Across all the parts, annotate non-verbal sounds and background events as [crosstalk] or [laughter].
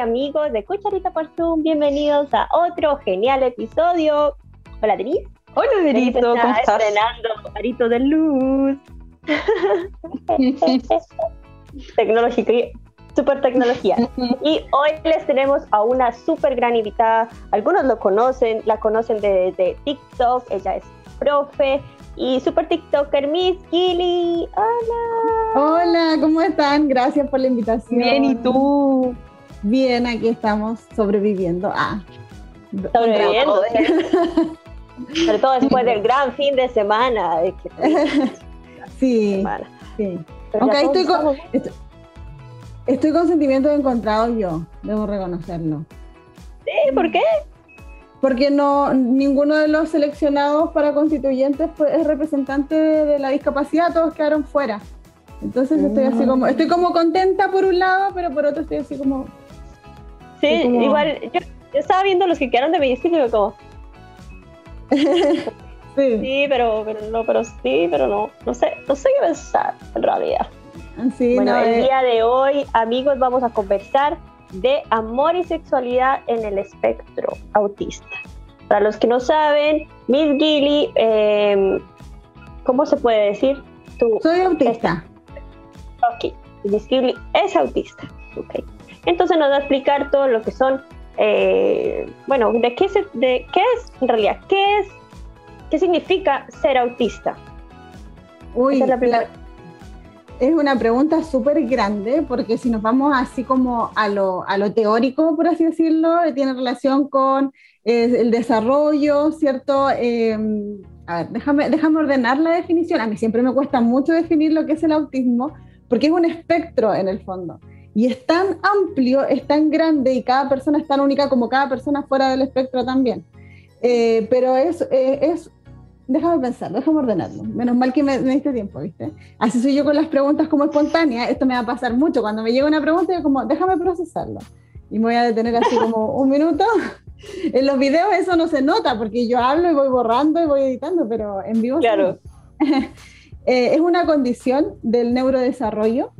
amigos de Cucharita por Zoom, bienvenidos a otro genial episodio. Hola, Denise. Hola, Derito, ¿cómo estás? estrenando Arito de Luz. [laughs] tecnología, super tecnología. [laughs] Y hoy les tenemos a una super gran invitada. Algunos lo conocen, la conocen de, de TikTok. Ella es profe y super TikToker Miss Gilly. Hola. Hola, ¿cómo están? Gracias por la invitación. Bien, ¿y tú? Bien, aquí estamos sobreviviendo. Ah, sobreviviendo. [laughs] Sobre todo después del gran fin de semana. De que [laughs] sí, sí. Aunque ahí estoy con, estoy, con sentimientos encontrados yo, debo reconocerlo. Sí, ¿por qué? Porque no ninguno de los seleccionados para constituyentes es representante de la discapacidad, todos quedaron fuera. Entonces estoy así como, estoy como contenta por un lado, pero por otro estoy así como. Sí, igual, yo, estaba viendo los que quedaron de mi y como, [laughs] sí. pero, pero no, pero sí, pero no, no sé, no sé qué pensar en realidad. bueno, el eh. día de hoy, amigos, vamos a conversar de amor y sexualidad en el espectro autista. Para los que no saben, Miss Gilly, em, ¿cómo se puede decir? Tú, Soy autista. ok, Miss Gilly es autista. Okay. Entonces nos va a explicar todo lo que son eh, bueno, ¿de qué, se, ¿de qué es en realidad? ¿Qué es? ¿Qué significa ser autista? Uy, es, una pregunta súper grande porque si nos vamos así como a lo, a lo teórico, por así decirlo, eh, tiene relación con el desarrollo, ¿cierto? Em, a ver, déjame, déjame ordenar la definición. A mí siempre me cuesta mucho definir lo que es el autismo porque es un espectro en el fondo. Y es tan amplio, es tan grande y cada persona es tan única como cada persona fuera del espectro también. Eh, pero es, eh, es, déjame pensar, déjame ordenarlo. Menos mal que me, me, diste tiempo, ¿viste? Así soy yo con las preguntas como espontáneas. Esto me va a pasar mucho. Cuando me llega una pregunta, yo como, déjame procesarlo. Y me voy a detener así como [laughs] un minuto. en los videos eso no se nota porque yo hablo y voy borrando y voy editando, pero en vivo. Claro. [laughs] eh, es una condición del neurodesarrollo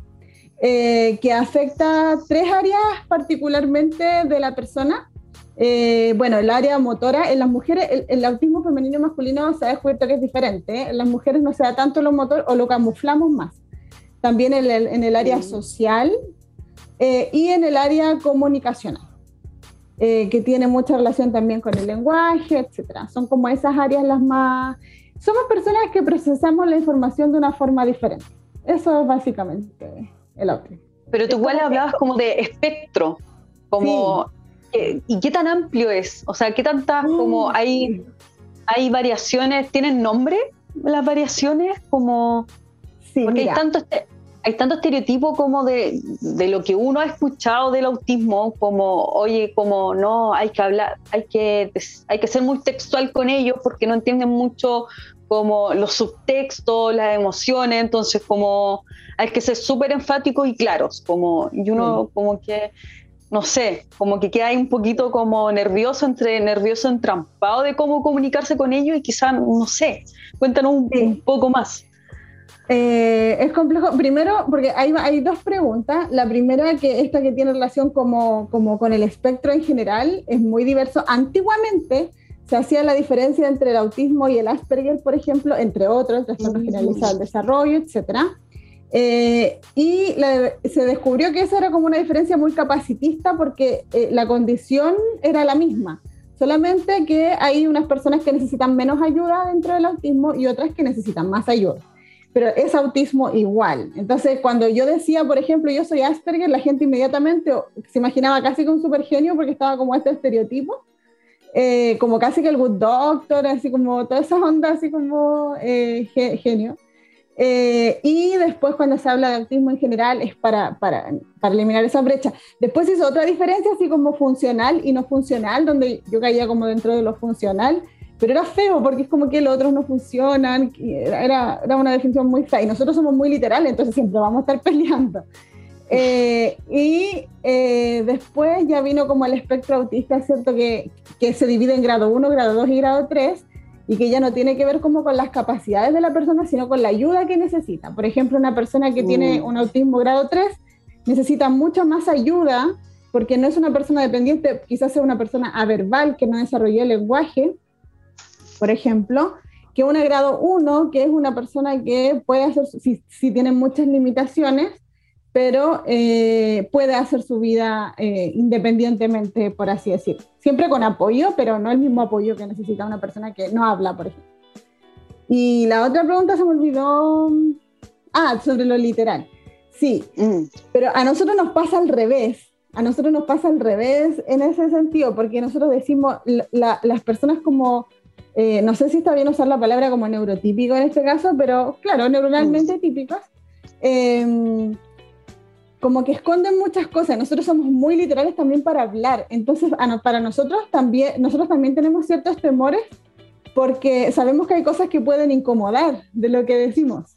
eh, que afecta tres áreas particularmente de la persona. Eh, bueno, el área motora, en las mujeres, el, autismo femenino y masculino se ha descubierto que es diferente. En las mujeres no se da tanto lo motor o lo camuflamos más. También en el, en el área social eh, y en el área comunicacional, que tiene mucha relación también con el lenguaje, etc. Son como esas áreas las más... Somos personas que procesamos la información de una forma diferente. Eso es básicamente el Pero tú igual hablabas como de espectro, como... ¿Y qué tan amplio es? O sea, ¿qué tantas como hay, hay variaciones? ¿Tienen nombre las variaciones? Como... Sí, Porque hay tanto, este, hay tanto estereotipo como de, de, lo que uno ha escuchado del autismo, como, oye, como no, hay que hablar, hay que, hay que ser muy textual con ellos porque no entienden mucho como los subtextos, las emociones, entonces como hay que ser súper enfáticos y claros, como, y uno como que, no sé, como que queda ahí un poquito como nervioso, entre nervioso entrampado de cómo comunicarse con ellos y quizá, no sé, cuéntanos un, poco más. Eh, es complejo, primero, porque hay, hay dos preguntas. La primera, que esta que tiene relación como, como con el espectro en general, es muy diverso. Antiguamente, se hacía la diferencia entre el autismo y el Asperger, por ejemplo, entre otros, el trastorno generalizado del desarrollo, etc. Eh, y se descubrió que eso era como una diferencia muy capacitista porque eh, la condición era la misma, solamente que hay unas personas que necesitan menos ayuda dentro del autismo y otras que necesitan más ayuda. Pero es autismo igual. Entonces, cuando yo decía, por ejemplo, yo soy Asperger, la gente inmediatamente se imaginaba casi que un supergenio porque estaba como este estereotipo. Eh, como casi que el Good Doctor, así como todas esas ondas, así como eh, genio. Eh, y después cuando se habla de autismo en general es para, para, para, eliminar esa brecha. Después hizo otra diferencia así como funcional y no funcional, donde yo caía como dentro de lo funcional, pero era feo porque es como que los otros no funcionan, era, era una definición muy fea y nosotros somos muy literales, entonces siempre vamos a estar [laughs] peleando. Eh, y eh, después ya vino como el espectro autista, ¿cierto? Que, que, se divide en grado 1, grado 2 y grado 3, y que ya no tiene que ver como con las capacidades de la persona, sino con la ayuda que necesita. Por ejemplo, una persona que tiene mm. un autismo grado 3 necesita mucha más ayuda porque no es una persona dependiente, quizás sea una persona averbal que no desarrolló el lenguaje, por ejemplo, que una grado 1, que es una persona que puede hacer, si, si tiene muchas limitaciones, pero eh, puede hacer su vida eh, independientemente, por así decir. Siempre con apoyo, pero no el mismo apoyo que necesita una persona que no habla, por ejemplo. Y la otra pregunta se me olvidó. Ah, sobre lo literal. Sí, mm. pero a nosotros nos pasa al revés. A nosotros nos pasa al revés en ese sentido, porque nosotros decimos, las personas como, eh, no sé si está bien usar la palabra como neurotípico en este caso, pero claro, neuronalmente mm. típicos, eh, como que esconden muchas cosas. Nosotros somos muy literales también para hablar. Entonces, para nosotros también, nosotros también tenemos ciertos temores porque sabemos que hay cosas que pueden incomodar de lo que decimos.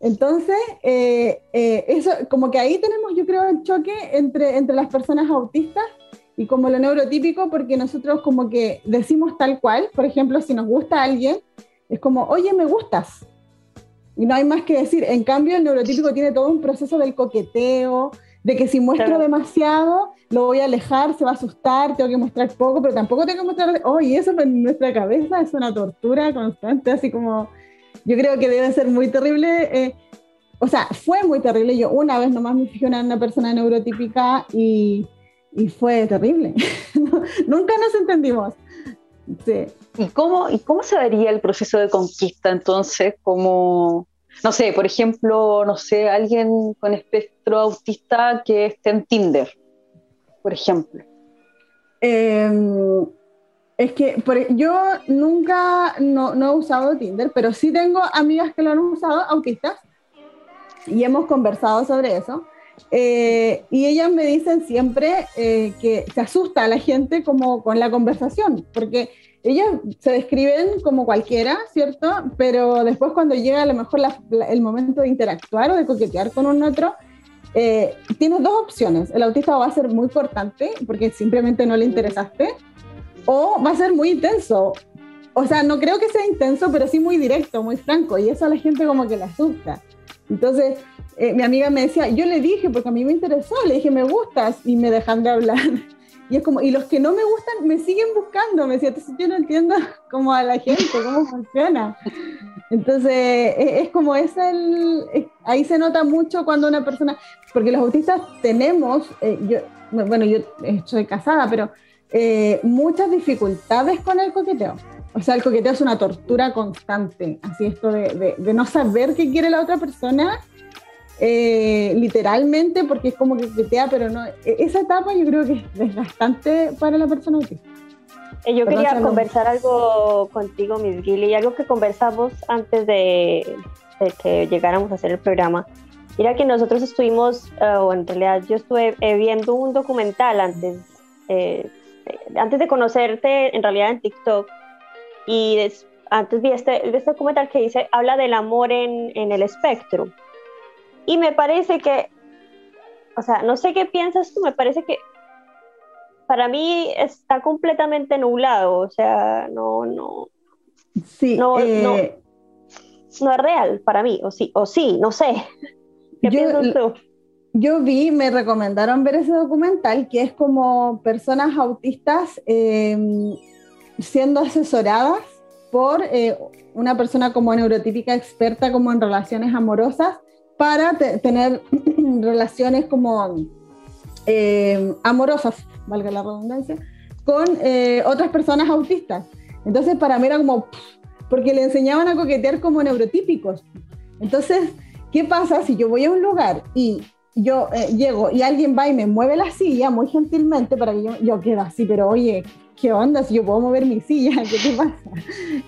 Entonces, eh, eh, eso, como que ahí tenemos, yo creo, el choque entre, entre las personas autistas y como lo neurotípico, porque nosotros como que decimos tal cual, por ejemplo, si nos gusta alguien, es como, oye, me gustas, y no hay más que decir. En cambio, el neurotípico tiene todo un proceso del coqueteo, de que si muestro demasiado, lo voy a alejar, se va a asustar, tengo que mostrar poco, pero tampoco tengo que mostrar, oh, y eso en nuestra cabeza es una tortura constante, así como, yo creo que debe ser muy terrible. Eh, o sea, fue muy terrible. Yo una vez nomás me fijé en una persona neurotípica y, y fue terrible. [laughs] Nunca nos entendimos. Sí. ¿Y cómo, ¿Y cómo se vería el proceso de conquista entonces? Como, no sé, por ejemplo, no sé, alguien con espectro autista que esté en Tinder, por ejemplo. Em, es que yo nunca no, he usado Tinder, pero sí tengo amigas que lo han usado, autistas, y hemos conversado sobre eso. Eh, y ellas me dicen siempre eh, que se asusta a la gente como con la conversación, porque ellas se describen como cualquiera, ¿cierto? Pero después cuando llega a lo mejor el momento de interactuar o de coquetear con un otro, eh, tienes dos opciones. El autista va a ser muy cortante porque simplemente no le interesaste, o va a ser muy intenso. O sea, no creo que sea intenso, pero sí muy directo, muy franco, y eso a la gente como que le asusta. Entonces, eh, mi amiga me decía, yo le dije, porque a mí me interesó, le dije, me gustas, y me dejan de hablar. [laughs] Y es como, y los que no me gustan me siguen buscando, me decía, entonces yo no entiendo [laughs] cómo a la gente, cómo funciona. Entonces, es, como es el, ahí se nota mucho cuando una persona, porque los autistas tenemos, eh, yo, bueno, yo estoy casada, pero eh, muchas dificultades con el coqueteo. O sea, el coqueteo es una tortura constante, así esto de, de no saber qué quiere la otra persona eh, literalmente, porque es como que quitea, pero no. E-, esa etapa yo creo que es desgastante para la persona autista. Eh, yo quería conversar algo contigo, Miss Gilly, algo que conversamos antes de, que llegáramos a hacer el programa. Era que nosotros estuvimos, eh, o en realidad yo estuve viendo un documental antes, antes de conocerte, en realidad en TikTok, y antes vi este, este documental que dice, habla del amor en, en el espectro. Y me parece que, o sea, no sé qué piensas tú, me parece que para mí está completamente nublado, o sea, no, no. Sí, no, no, eh, no, es real para mí, o sí, o sí, no sé. ¿Qué yo, piensas tú? Yo vi, me recomendaron ver ese documental que es como personas autistas em, siendo asesoradas por eh, una persona como neurotípica experta como en relaciones amorosas para tener [clears throat] relaciones como eh, amorosas, valga la redundancia, con eh, otras personas autistas. Entonces para mí era como, porque le enseñaban a coquetear como neurotípicos. Entonces, ¿qué pasa si yo voy a un lugar y yo eh, llego y alguien va y me mueve la silla muy gentilmente para que yo, yo quede así, pero oye, ¿qué onda si yo puedo mover mi silla? ¿Qué te pasa?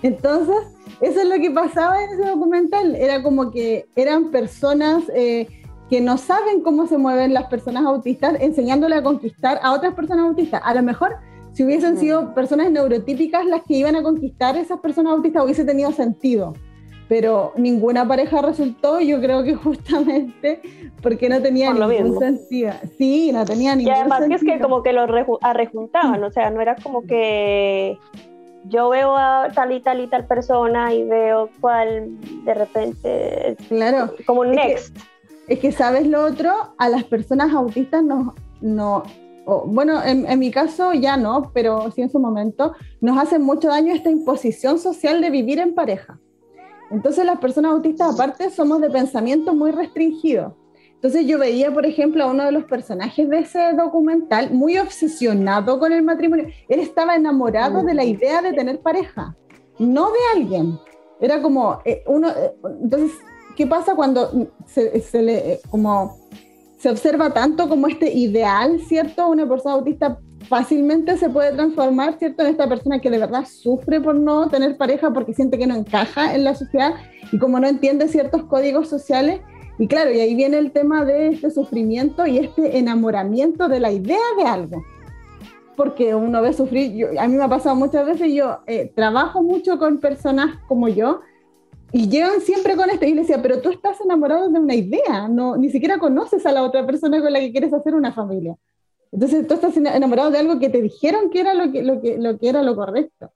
Entonces, eso es lo que pasaba en ese documental. Era como que eran personas eh, que no saben cómo se mueven las personas autistas, enseñándole a conquistar a otras personas autistas. A lo mejor, si hubiesen sido personas neurotípicas las que iban a conquistar a esas personas autistas, hubiese tenido sentido. Pero ninguna pareja resultó, yo creo que [laughs] justamente porque no tenía ningún sentido. Sí, no tenía ningún sentido. Y además que es que como que los arrejuntaban, o sea, no era como que yo veo a tal y tal y tal persona y veo cuál de repente claro como un next es que sabes lo otro a las personas autistas no no bueno, en, mi caso ya no, pero sí en su momento, nos hace mucho daño esta imposición social de vivir en pareja. Entonces las personas autistas aparte somos de pensamiento muy restringido. Entonces yo veía, por ejemplo, a uno de los personajes de ese documental muy obsesionado con el matrimonio. Él estaba enamorado de la idea de tener pareja, no de alguien. Era como eh, uno. Eh, entonces, ¿qué pasa cuando se, le como se observa tanto como este ideal, ¿cierto? Una persona autista fácilmente se puede transformar, ¿cierto? En esta persona que de verdad sufre por no tener pareja porque siente que no encaja en la sociedad y como no entiende ciertos códigos sociales. Y claro, y ahí viene el tema de este sufrimiento y este enamoramiento de la idea de algo. Porque uno ve sufrir, a mí me ha pasado muchas veces, yo eh, trabajo mucho con personas como yo, y llegan siempre con esto. Y le decía, pero tú estás enamorado de una idea, no, ni siquiera conoces a la otra persona con la que quieres hacer una familia. Entonces tú estás enamorado de algo que te dijeron que era lo que, lo que, lo que era lo correcto.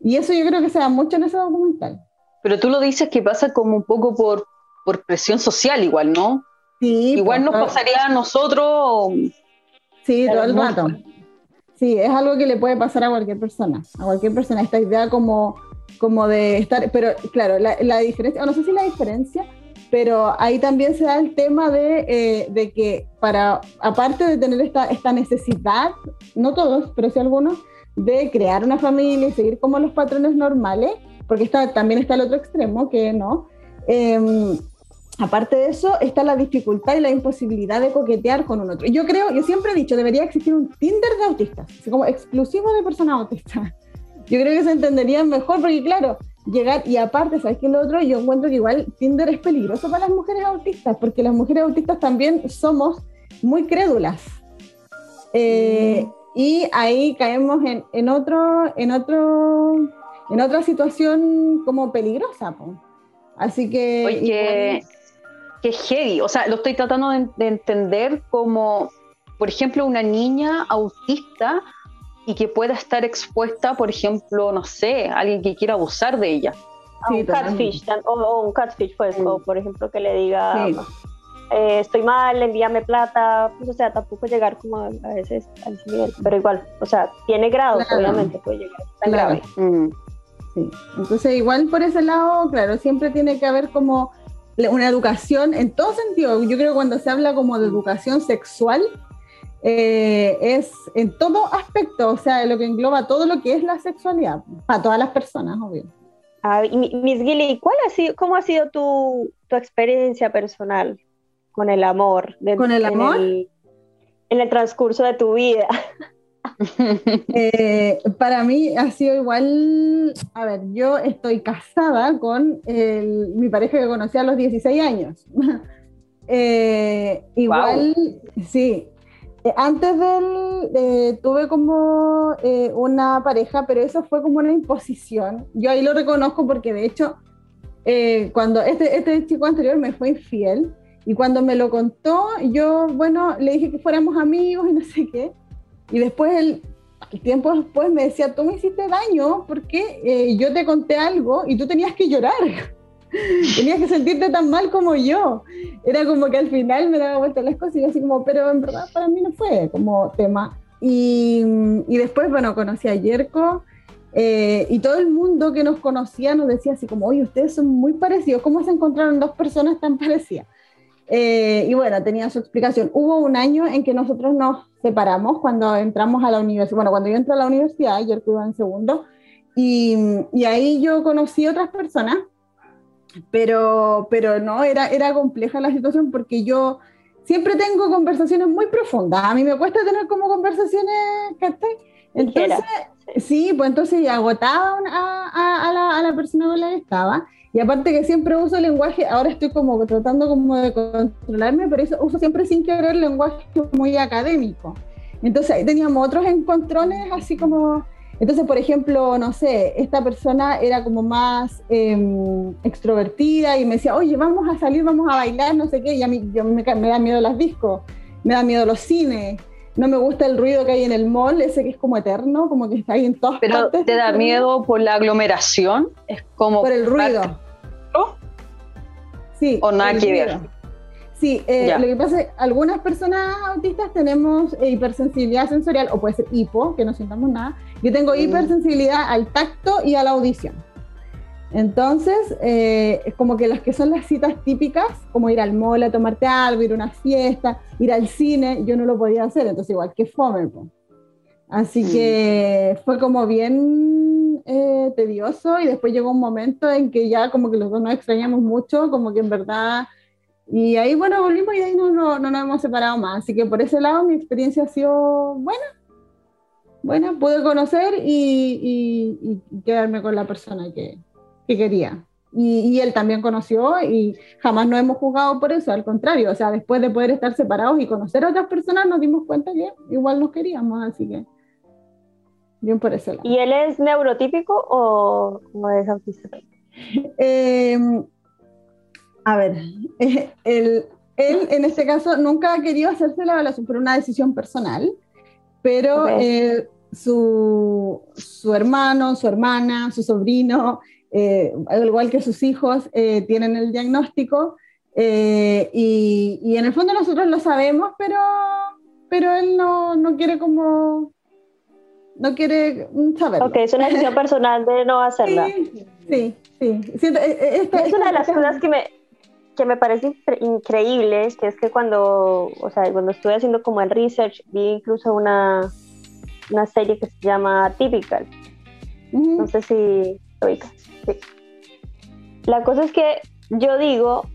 Y eso yo creo que se da mucho en ese documental. Pero tú lo dices que pasa como un poco por, por presión social igual, ¿no? Sí. Igual nos pasaría a nosotros. Sí, todo el rato. Sí, es algo que le puede pasar a cualquier persona. A cualquier persona. Esta idea como como de estar, pero claro, la, la diferencia, no sé si la diferencia, pero ahí también se da el tema de, eh, de, que para, aparte de tener esta, esta necesidad, no todos, pero sí algunos, de crear una familia y seguir como los patrones normales, porque está, también está el otro extremo, que no. Em, aparte de eso, está la dificultad y la imposibilidad de coquetear con un otro. Yo creo, yo siempre he dicho, debería existir un Tinder de autistas, así como exclusivo de personas autistas yo creo que se entendería mejor porque claro, llegar y aparte, ¿sabes qué? Lo otro, yo encuentro que igual Tinder es peligroso para las mujeres autistas porque las mujeres autistas también somos muy crédulas. Eh, y ahí caemos en, en, otro, en, otro, en otra situación como peligrosa. Así que... Oye, qué heavy. O sea, lo estoy tratando de, de entender como, por ejemplo, una niña autista y que pueda estar expuesta, por ejemplo, no sé, alguien que quiera abusar de ella. un catfish, o, un catfish, pues, o por ejemplo que le diga, eh, estoy mal, envíame plata, pues, o sea, tampoco llegar como a, veces a ese nivel, pero igual, o sea, tiene grados, obviamente puede llegar tan grave. Mm. Sí. Entonces, igual por ese lado, claro, siempre tiene que haber como una educación en todo sentido. Yo creo que cuando se habla como de educación sexual, eh, es en todo aspecto, o sea, lo que engloba todo lo que es la sexualidad, para todas las personas, obvio. Ah, Miss Gilly, ¿cuál ha sido, ¿cómo ha sido tu, tu experiencia personal con el amor? ¿Con el amor? En el, transcurso de tu vida. [laughs] Eh, para mí ha sido igual, a ver, yo estoy casada con mi pareja que conocí a los 16 años. [laughs] Eh, igual, sí, antes del, eh, tuve como eh, una pareja, pero eso fue como una imposición. Yo ahí lo reconozco porque de hecho, cuando este, este chico anterior me fue infiel y cuando me lo contó, yo, bueno, le dije que fuéramos amigos y no sé qué. Y después él, tiempo después me decía, tú me hiciste daño porque yo te conté algo y tú tenías que llorar. Tenías que sentirte tan mal como yo. Era como que al final me daba vuelta las cosas y yo así como, pero en verdad para mí no fue como tema. Y, y después, bueno, conocí a Yerko eh, y todo el mundo que nos conocía nos decía así como, oye, ustedes son muy parecidos, ¿cómo se encontraron dos personas tan parecidas? Eh, y bueno, tenía su explicación. Hubo un año en que nosotros nos separamos cuando entramos a la universidad. Bueno, cuando yo entré a la universidad, Yerko iba en segundo, y, y ahí yo conocí otras personas pero, pero no, era, era compleja la situación porque yo siempre tengo conversaciones muy profundas. A mí me cuesta tener como conversaciones, ¿cachai? Entonces, sí, pues entonces agotaba a, a, la, a, la, persona con la que estaba. Y aparte que siempre uso lenguaje, ahora estoy como tratando como de controlarme, pero eso uso siempre sin querer lenguaje muy académico. Entonces ahí teníamos otros encontrones así como entonces, por ejemplo, no sé, esta persona era como más em, extrovertida y me decía, oye, vamos a salir, vamos a bailar, no sé qué, y a mí yo me, da miedo las discos, me da miedo los cines, no me gusta el ruido que hay en el mall, ese que es como eterno, como que está ahí en todas Pero partes. ¿te da miedo por la aglomeración? Es como... Por el ruido. Sí. ¿O nada que ver? Sí, eh, lo que pasa es que algunas personas autistas tenemos hipersensibilidad sensorial, o puede ser hipo, que no sintamos nada. Yo tengo mm. hipersensibilidad al tacto y a la audición. Entonces, eh, es como que las que son las citas típicas, como ir al mall a tomarte algo, ir a una fiesta, ir al cine, yo no lo podía hacer, entonces igual que fome. Así mm. que fue como bien eh, tedioso y después llegó un momento en que ya como que los dos nos extrañamos mucho, como que en verdad... Y ahí, bueno, volvimos y ahí no, no, no nos hemos separado más. Así que por ese lado mi experiencia ha sido buena. Buena, pude conocer y, y quedarme con la persona que, que quería. Y, él también conoció y jamás nos hemos jugado por eso, al contrario, o sea, después de poder estar separados y conocer a otras personas nos dimos cuenta que igual nos queríamos, así que bien por ese lado. ¿Y él es neurotípico o, es autista? Em, a ver, [laughs] él, él, en este caso nunca ha querido hacerse la evaluación por una decisión personal, pero eh, su, su hermano, su hermana, su sobrino, eh, al igual que sus hijos, eh, tienen el diagnóstico eh, y, en el fondo nosotros lo sabemos, pero, pero él no, no quiere como... No quiere saberlo. Ok, es una decisión [laughs] personal de no hacerla. Sí, sí. es una de las cosas que me, que me parece increíble, que es que cuando, o sea, cuando estuve haciendo como el research, vi incluso una, una serie que se llama Typical. No sé si la cosa es que yo digo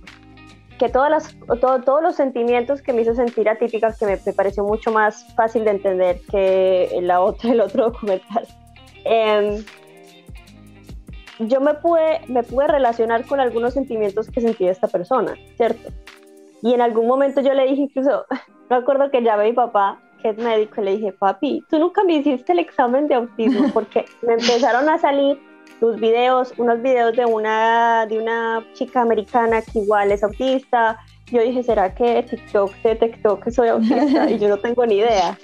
que todas las, todos los sentimientos que me hizo sentir atípicas, que me, pareció mucho más fácil de entender que la otra, [laughs] el otro documental, em, yo me pude, me pude relacionar con algunos sentimientos que sentía esta persona, ¿cierto? Y en algún momento yo le dije incluso, [laughs] me acuerdo que llamé a mi papá, que es médico, y le dije, papi, tú nunca me hiciste el examen de autismo, [laughs] porque me empezaron a salir tus videos, unos videos de una, de una chica americana que igual es autista. Yo dije, ¿será que TikTok detectó que soy autista? y yo no tengo ni idea.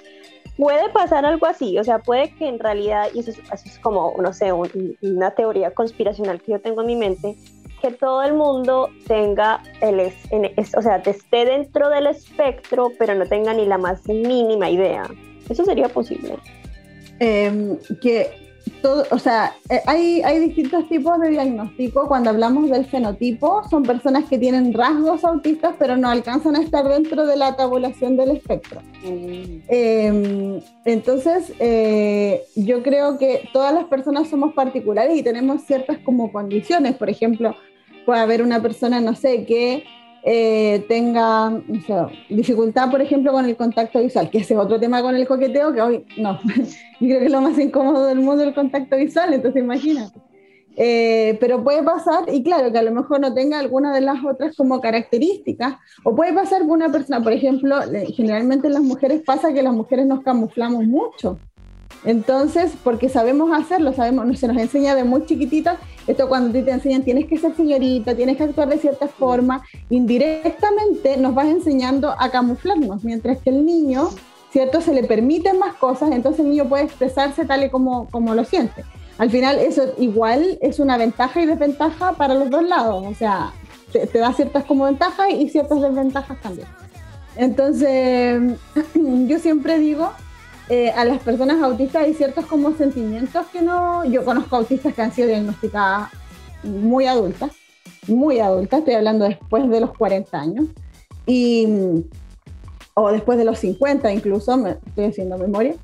Puede pasar algo así, o sea, puede que en realidad, y eso es, como, no sé, una teoría conspiracional que yo tengo en mi mente, que todo el mundo tenga el, es, o sea, esté dentro del espectro, pero no tenga ni la más mínima idea. ¿Eso sería posible? Em, que o sea, eh, hay, hay distintos tipos de diagnóstico. Cuando hablamos del fenotipo, son personas que tienen rasgos autistas, pero no alcanzan a estar dentro de la tabulación del espectro. Mm. Em, entonces, eh, yo creo que todas las personas somos particulares y tenemos ciertas como condiciones. Por ejemplo, puede haber una persona, no sé, que eh, tenga dificultad, por ejemplo, con el contacto visual, que ese es otro tema con el coqueteo, que hoy no, [laughs] yo creo que es lo más incómodo del mundo el contacto visual, entonces imagínate. Eh, pero puede pasar, y claro, que a lo mejor no tenga alguna de las otras como características, o puede pasar que una persona, por ejemplo, generalmente en las mujeres pasa que las mujeres nos camuflamos mucho. Entonces, porque sabemos hacerlo, sabemos, se nos enseña de muy chiquitita, esto cuando te enseñan tienes que ser señorita, tienes que actuar de cierta forma, indirectamente nos vas enseñando a camuflarnos, mientras que el niño, ¿cierto? Se le permiten más cosas, entonces el niño puede expresarse tal y como, como lo siente. Al final eso igual es una ventaja y desventaja para los dos lados, o sea, te, te da ciertas como ventajas y ciertas desventajas también. Entonces, [clears throat] yo siempre digo eh, a las personas autistas hay ciertos como sentimientos que no... Yo conozco autistas que han sido diagnosticadas muy adultas, muy adultas, estoy hablando después de los 40 años, y, o después de los 50 incluso, me estoy haciendo memoria.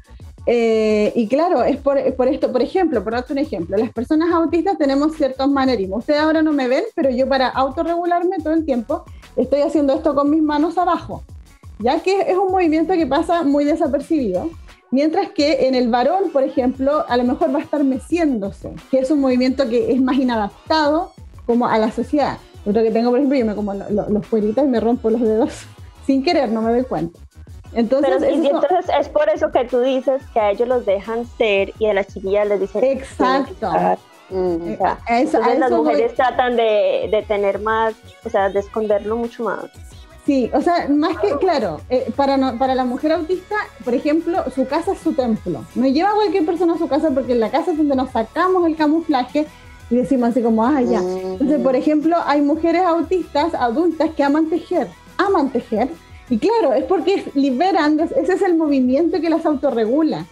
Eh, y claro, es por, por, esto, por ejemplo, por darte un ejemplo, las personas autistas tenemos ciertos manerismos. Ustedes ahora no me ven, pero yo para autorregularme todo el tiempo estoy haciendo esto con mis manos abajo, ya que es un movimiento que pasa muy desapercibido Mientras que en el varón, por ejemplo, a lo mejor va a estar meciéndose, que es un movimiento que es más inadaptado como a la sociedad. Lo que tengo, por ejemplo, yo me como los cueritos y me rompo los dedos [laughs] sin querer, no me doy cuenta. Entonces, entonces es por eso que tú dices que a ellos los dejan ser y a las chiquillas les dicen... Exacto. Mm, entonces las mujeres tratan de, de tener más, o sea, de esconderlo mucho más. Sí, o sea, más que, claro, eh, para, para la mujer autista, por ejemplo, su casa es su templo. No lleva a cualquier persona a su casa porque en la casa es donde nos sacamos el camuflaje y decimos así como, ah, ya. Entonces, por ejemplo, hay mujeres autistas, adultas, que aman tejer. aman tejer. Y claro, es porque liberan, ese es el movimiento que las autorregula.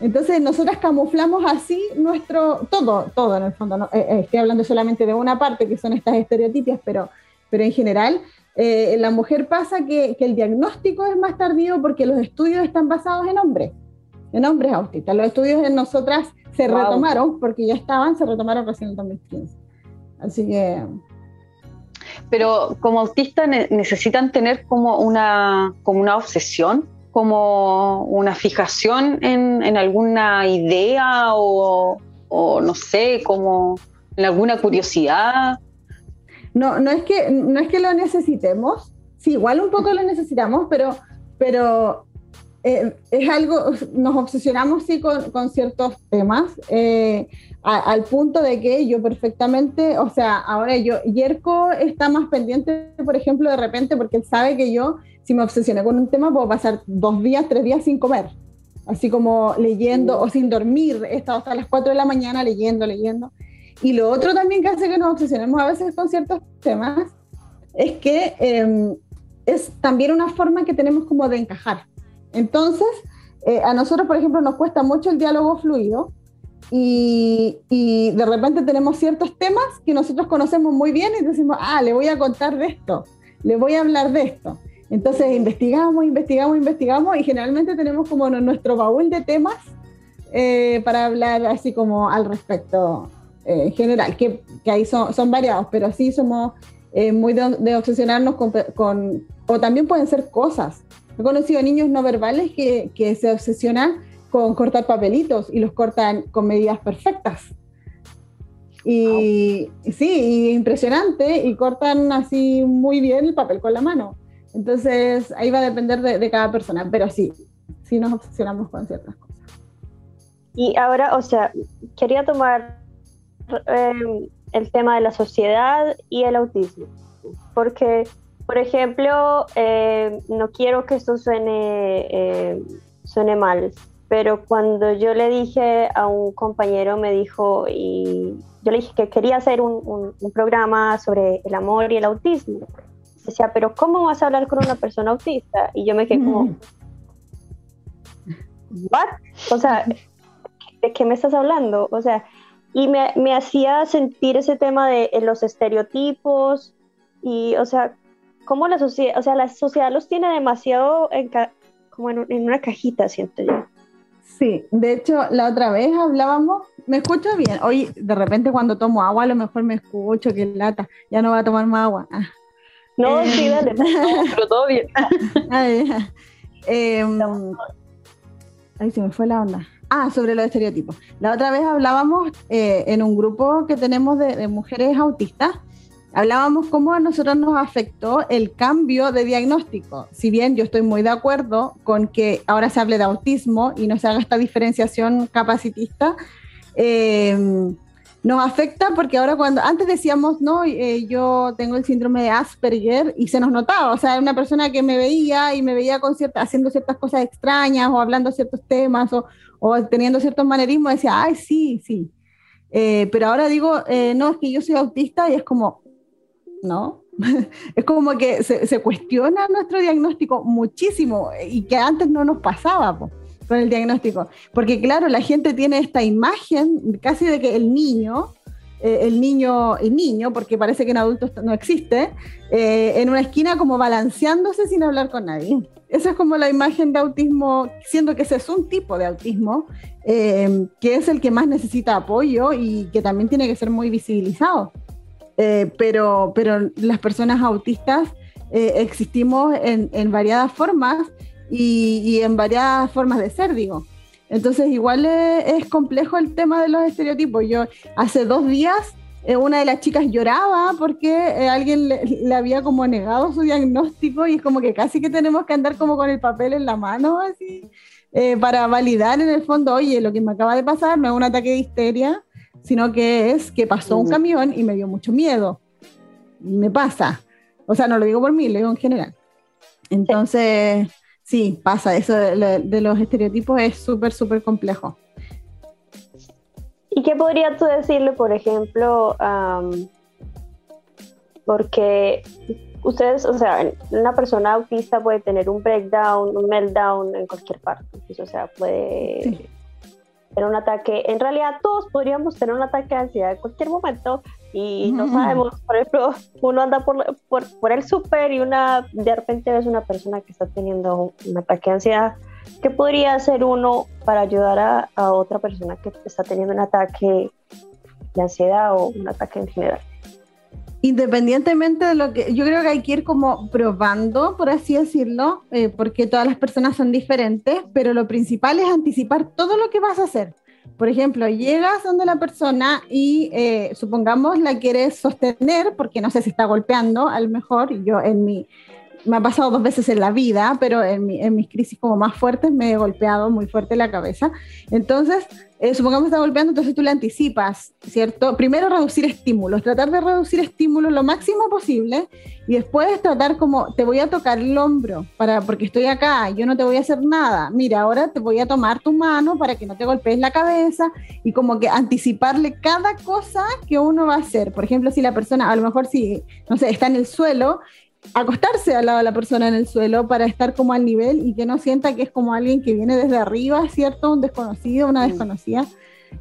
Entonces nosotras camuflamos así nuestro, todo, todo en el fondo. ¿no? Eh, eh, estoy hablando solamente de una parte, que son estas estereotipias, pero, pero en general eh, la mujer pasa que, que, el diagnóstico es más tardío porque los estudios están basados en hombres, en hombres autistas. Los estudios en nosotras se retomaron porque ya estaban, se retomaron recién en el 2015. Así que... Pero como autistas necesitan tener como una, como una obsesión como una fijación en, alguna idea o, no sé, como en alguna curiosidad. No, no es que, no es que lo necesitemos, sí, igual un poco lo necesitamos, pero, pero eh, es algo, nos obsesionamos sí con, ciertos temas, eh, al punto de que yo perfectamente, o sea, ahora yo, Yerko está más pendiente, por ejemplo, de repente, porque él sabe que yo si me obsesioné con un tema, puedo pasar dos días, tres días sin comer. Así como leyendo o sin dormir. He estado hasta las 4 de la mañana leyendo, leyendo. Y lo otro también que hace que nos obsesionemos a veces con ciertos temas es que em, es también una forma que tenemos como de encajar. Entonces, eh, a nosotros, por ejemplo, nos cuesta mucho el diálogo fluido y, y, de repente tenemos ciertos temas que nosotros conocemos muy bien y decimos, ah, le voy a contar de esto, le voy a hablar de esto. Entonces investigamos, investigamos, investigamos y generalmente tenemos como nuestro baúl de temas eh, para hablar así como al respecto eh, en general, que, que ahí son, son, variados, pero sí somos eh, muy de, obsesionarnos con, o también pueden ser cosas. He conocido niños no verbales que, que se obsesionan con cortar papelitos y los cortan con medidas perfectas. Y sí, impresionante, y cortan así muy bien el papel con la mano. Entonces, ahí va a depender de, cada persona, pero sí, sí nos obsesionamos con ciertas cosas. Y ahora, o sea, quería tomar em, el tema de la sociedad y el autismo, porque, por ejemplo, em, no quiero que esto suene, em, suene mal, pero cuando yo le dije a un compañero, me dijo, y yo le dije que quería hacer un programa sobre el amor y el autismo decía, pero ¿cómo vas a hablar con una persona autista? Y yo me quedé como, [laughs] ¿what? O sea, ¿de qué me estás hablando? O sea, y me, me hacía sentir ese tema de los estereotipos y, o sea, cómo la sociedad, o sea, la sociedad los tiene demasiado en como en, en, una cajita, siento yo. Sí, de hecho, la otra vez hablábamos, me escucho bien, hoy de repente cuando tomo agua a lo mejor me escucho, que lata, ya no voy a tomar más agua. Ah. No, sí, eh, dale, pero todo bien. [laughs] eh, ahí se me fue la onda. Ah, sobre los estereotipos. La otra vez hablábamos eh, en un grupo que tenemos de, mujeres autistas, hablábamos cómo a nosotros nos afectó el cambio de diagnóstico. Si bien yo estoy muy de acuerdo con que ahora se hable de autismo y no se haga esta diferenciación capacitista, eh, nos afecta porque ahora cuando antes decíamos, no, eh, yo tengo el síndrome de Asperger y se nos notaba, o sea, una persona que me veía y me veía con cierta, haciendo ciertas cosas extrañas o hablando ciertos temas o, teniendo ciertos manerismos, decía, ay, sí, sí. Eh, pero ahora digo, eh, no, es que yo soy autista y es como, no, [laughs] es como que se, cuestiona nuestro diagnóstico muchísimo y que antes no nos pasaba. Con el diagnóstico. Porque claro, la gente tiene esta imagen casi de que el niño, eh, el niño, el niño, porque parece que en adultos no existe, eh, en una esquina como balanceándose sin hablar con nadie. Esa es como la imagen de autismo, siendo que ese es un tipo de autismo, eh, que es el que más necesita apoyo y que también tiene que ser muy visibilizado. pero, pero las personas autistas existimos en, en variadas formas y, en varias formas de ser, digo. Entonces, igual es, complejo el tema de los estereotipos. Yo hace dos días eh, una de las chicas lloraba porque eh, alguien le, había como negado su diagnóstico y es como que casi que tenemos que andar como con el papel en la mano así eh, para validar en el fondo, oye, lo que me acaba de pasar no es un ataque de histeria, sino que es que pasó un camión y me dio mucho miedo. Me pasa. O sea, no lo digo por mí, lo digo en general. Entonces, sí, pasa, eso de, los estereotipos es súper, súper complejo. ¿Y qué podrías tú decirle, por ejemplo, porque ustedes, o sea, una persona autista puede tener un breakdown, un meltdown en cualquier parte. O sea, puede tener un ataque. En realidad, todos podríamos tener un ataque de ansiedad en cualquier momento y no sabemos. Por ejemplo, uno anda por, por, por el súper y una de repente ves una persona que está teniendo un ataque de ansiedad. ¿Qué podría hacer uno para ayudar a, a otra persona que está teniendo un ataque de ansiedad o un ataque en general? independientemente de lo que yo creo que hay que ir como probando, por así decirlo, eh, porque todas las personas son diferentes, pero lo principal es anticipar todo lo que vas a hacer. Por ejemplo, llegas donde la persona y eh, supongamos la quieres sostener, porque no sé si está golpeando, a lo mejor yo en mi, me ha pasado dos veces en la vida, pero en, en mis crisis como más fuertes me he golpeado muy fuerte la cabeza. Entonces, eh, supongamos que está golpeando, entonces tú le anticipas, ¿cierto? Primero reducir estímulos, tratar de reducir estímulos lo máximo posible y después tratar como, te voy a tocar el hombro, para, porque estoy acá, yo no te voy a hacer nada, mira, ahora te voy a tomar tu mano para que no te golpees la cabeza y como que anticiparle cada cosa que uno va a hacer. Por ejemplo, si la persona, a lo mejor si, no sé, está en el suelo acostarse al lado de la persona en el suelo para estar como al nivel y que no sienta que es como alguien que viene desde arriba, ¿cierto? Un desconocido, una desconocida.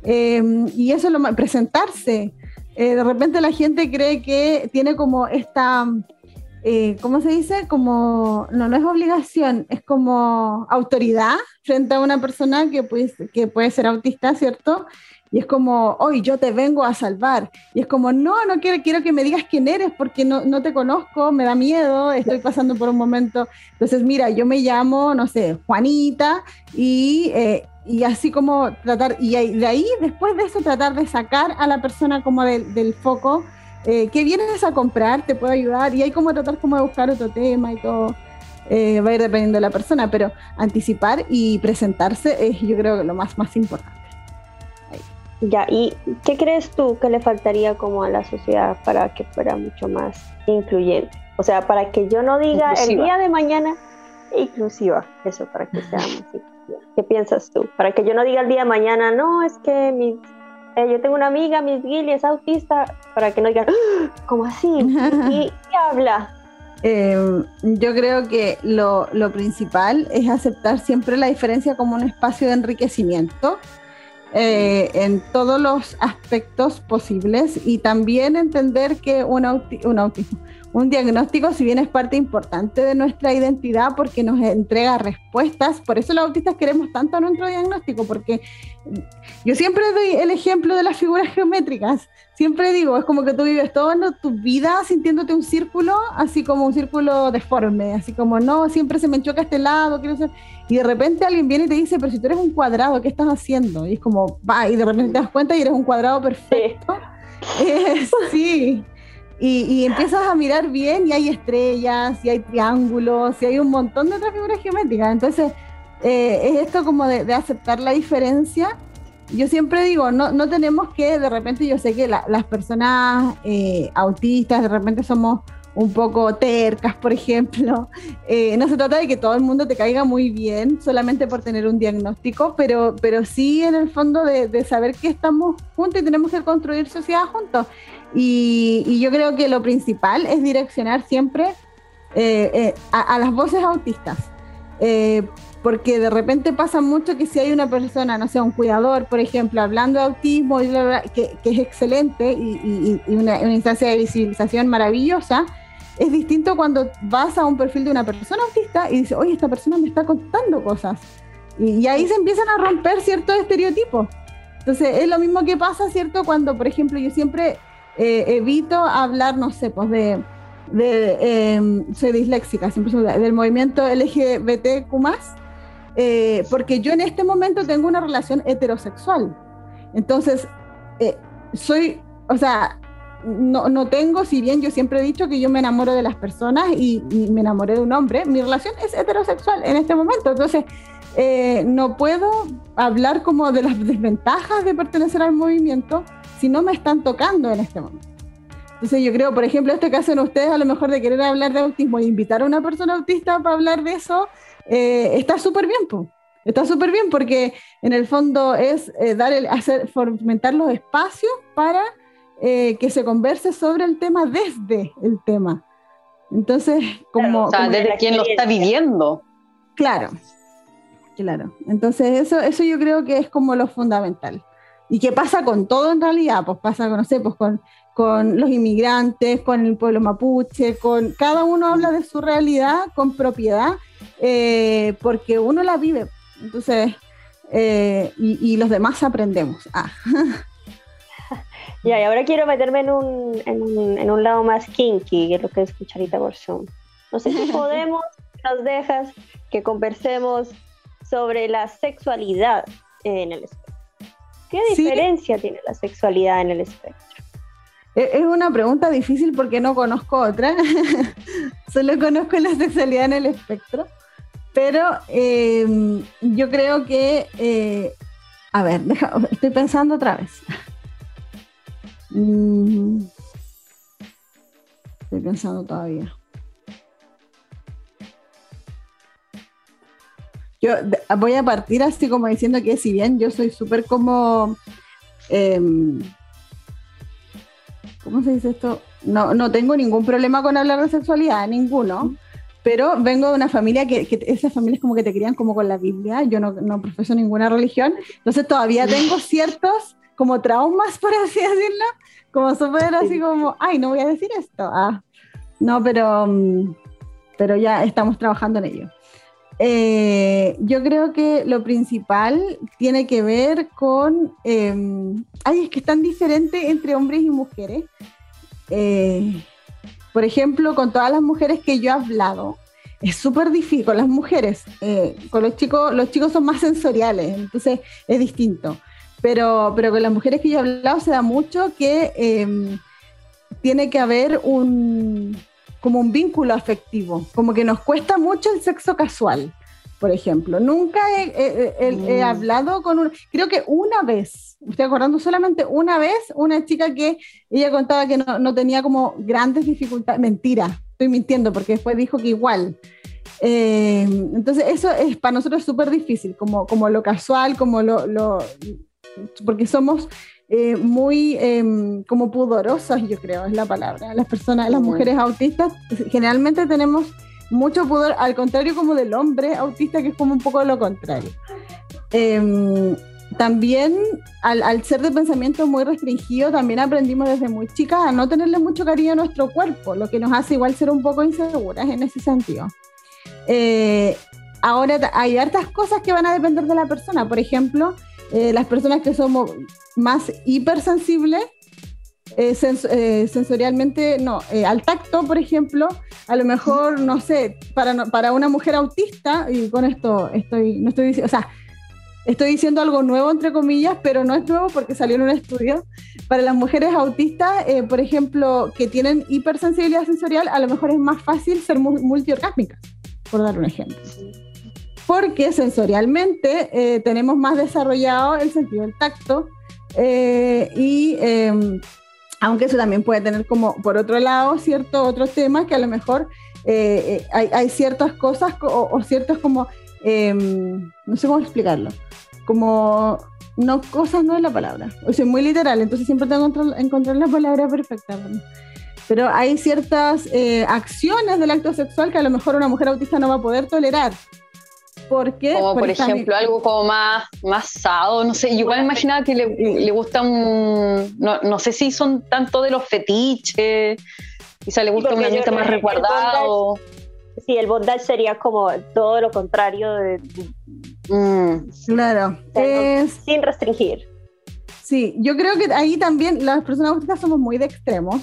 Eh, y eso es lo presentarse. Eh, de repente la gente cree que tiene como esta, eh, ¿cómo se dice? Como, no, no es obligación, es como autoridad frente a una persona que, pues, que puede ser autista, ¿cierto? Y es como, hoy yo te vengo a salvar. Y es como, no, no quiero, quiero que me digas quién eres porque no, no te conozco, me da miedo, estoy pasando por un momento. Entonces, mira, yo me llamo, no sé, Juanita y, eh, y así como tratar, y de ahí, después de eso, tratar de sacar a la persona como del foco. Eh, ¿Qué vienes a comprar? ¿Te puedo ayudar? Y hay como tratar como de buscar otro tema y todo. Eh, va a ir dependiendo de la persona, pero anticipar y presentarse es yo creo que lo más, más importante. Ya, ¿y qué crees tú que le faltaría como a la sociedad para que fuera mucho más incluyente? O sea, para que yo no diga el día de mañana inclusiva, eso para que sea más inclusiva. ¿Qué piensas tú? Para que yo no diga el día de mañana, no, es que mi, eh, yo tengo una amiga, Miss Gilly, es autista, para que no digan, ¡Ah! ¿cómo así? [laughs] ¿Y qué habla? Em, yo creo que lo, lo principal es aceptar siempre la diferencia como un espacio de enriquecimiento eh, en todos los aspectos posibles y también entender que un, un autismo, un diagnóstico, si bien es parte importante de nuestra identidad porque nos entrega respuestas, por eso los autistas queremos tanto nuestro diagnóstico, porque yo siempre doy el ejemplo de las figuras geométricas, siempre digo, es como que tú vives toda tu vida sintiéndote un círculo, así como un círculo deforme, así como no, siempre se me choca este lado, quiero ser... y de repente alguien viene y te dice, pero si tú eres un cuadrado, ¿qué estás haciendo? Y es como, va, y de repente te das cuenta y eres un cuadrado perfecto. sí. [laughs] Y, empiezas a mirar bien y hay estrellas, y hay triángulos, y hay un montón de otras figuras geométricas. Entonces, eh, es esto como de, aceptar la diferencia. Yo siempre digo, no, no tenemos que, de repente yo sé que las personas eh, autistas de repente somos un poco tercas, por ejemplo. [laughs] Eh, no se trata de que todo el mundo te caiga muy bien solamente por tener un diagnóstico, pero, pero sí en el fondo de, de saber que estamos juntos y tenemos que construir sociedad juntos. Y, yo creo que lo principal es direccionar siempre eh, eh, a, las voces autistas. Eh, porque de repente pasa mucho que si hay una persona, no sé, un cuidador, por ejemplo, hablando de autismo, que, es excelente y, una, instancia de visibilización maravillosa, es distinto cuando vas a un perfil de una persona autista y dices, oye, esta persona me está contando cosas. Y, ahí se empiezan a romper ciertos estereotipos. Entonces, es lo mismo que pasa, ¿cierto? Cuando, por ejemplo, yo siempre eh, evito hablar, no sé, pues de, em, soy disléxica, siempre del movimiento LGBTQ+, eh, porque yo en este momento tengo una relación heterosexual. Entonces, eh, soy, o sea, no, no, tengo, si bien yo siempre he dicho que yo me enamoro de las personas y, me enamoré de un hombre, mi relación es heterosexual en este momento. Entonces, no puedo hablar como de las [laughs] desventajas de pertenecer al movimiento si no me están tocando en este momento. Entonces yo creo, por ejemplo, este que hacen ustedes a lo mejor de querer hablar de autismo e invitar a una persona autista para hablar de eso, eh, está súper bien, está súper bien porque en el fondo es eh, dar el, hacer, fomentar los espacios para eh, que se converse sobre el tema desde el tema. Entonces, como... o sea, desde quien lo está viviendo. Claro, claro. Entonces, eso, eso yo creo que es como lo fundamental. ¿Y qué pasa con todo en realidad? Pues pasa, con, no sé, pues con, con los inmigrantes, con el pueblo mapuche, con cada uno habla de su realidad con propiedad, eh, porque uno la vive. Entonces, eh, y, los demás aprendemos. Ah. [laughs] Ya, y ahora quiero meterme en un, en un, en un lado más kinky, que es lo que es Cucharita por Zoom. No sé si [laughs] podemos, nos dejas que conversemos sobre la sexualidad en el espectro. ¿Qué diferencia tiene la sexualidad en el espectro? Es una pregunta difícil porque no conozco otra. [laughs] Solo conozco la sexualidad en el espectro. Pero em, yo creo que, eh, a ver, estoy pensando otra vez. Mm, estoy pensando todavía. Yo voy a partir así como diciendo que si bien yo soy súper como... Em, ¿Cómo se dice esto? No, no tengo ningún problema con hablar de sexualidad, ninguno pero vengo de una familia que, que, esas familias como que te crían como con la Biblia, yo no, no profeso ninguna religión, entonces todavía tengo ciertos como traumas, [laughs] por así decirlo, como súper así como, ay, no voy a decir esto, ah, no, pero, mm, pero ya estamos trabajando en ello. Eh, yo creo que lo principal tiene que ver con, em, ay, es que es tan diferente entre hombres y mujeres. Eh, por ejemplo, con todas las mujeres que yo he hablado, es súper difícil, con las mujeres, eh, con los chicos, los chicos son más sensoriales, entonces es distinto. Pero, pero con las mujeres que yo he hablado se da mucho que em, tiene que haber un, como un vínculo afectivo, como que nos cuesta mucho el sexo casual por ejemplo. Nunca he, mm. hablado con un, creo que una vez, estoy acordando solamente una vez, una chica que ella contaba que no, tenía como grandes dificultades, mentira, estoy mintiendo porque después dijo que igual. Eh, entonces eso es para nosotros súper difícil, como, como lo casual, como lo, lo porque somos eh, muy em, como pudorosas, yo creo, es la palabra. Las personas, las mujeres autistas, generalmente tenemos mucho pudor, al contrario como del hombre autista, que es como un poco lo contrario. Em, también, al, ser de pensamiento muy restringido, también aprendimos desde muy chicas a no tenerle mucho cariño a nuestro cuerpo, lo que nos hace igual ser un poco inseguras en ese sentido. Eh, ahora hay hartas cosas que van a depender de la persona. Por ejemplo, eh, las personas que somos más hipersensibles eh, eh, sensorialmente, no, eh, al tacto, por ejemplo, a lo mejor, no sé, para, para una mujer autista, y con esto estoy, no estoy diciendo, o sea, estoy diciendo algo nuevo, entre comillas, pero no es nuevo porque salió en un estudio. Para las mujeres autistas, por ejemplo, que tienen hipersensibilidad sensorial, a lo mejor es más fácil ser multiorgásmicas, por dar un ejemplo. Porque sensorialmente tenemos más desarrollado el sentido del tacto y em, aunque eso también puede tener como, por otro lado, ciertos otros temas que a lo mejor eh, eh, hay, ciertas cosas o, ciertos como, em, no sé cómo explicarlo, como, no, cosas no es la palabra, o sea, muy literal, entonces siempre tengo que encontrar la palabra perfecta. Pero hay ciertas eh, acciones del acto sexual que a lo mejor una mujer autista no va a poder tolerar porque, como por, ejemplo algo como más, más sado, no sé, yo igual imaginaba que le, le gusta un, no, no, sé si son tanto de los fetiches, quizá le gusta un ambiente más resguardado. Sí, el bondage sería como todo lo contrario de... Mm. claro. sin restringir. Sí, yo creo que ahí también las personas autistas somos muy de extremos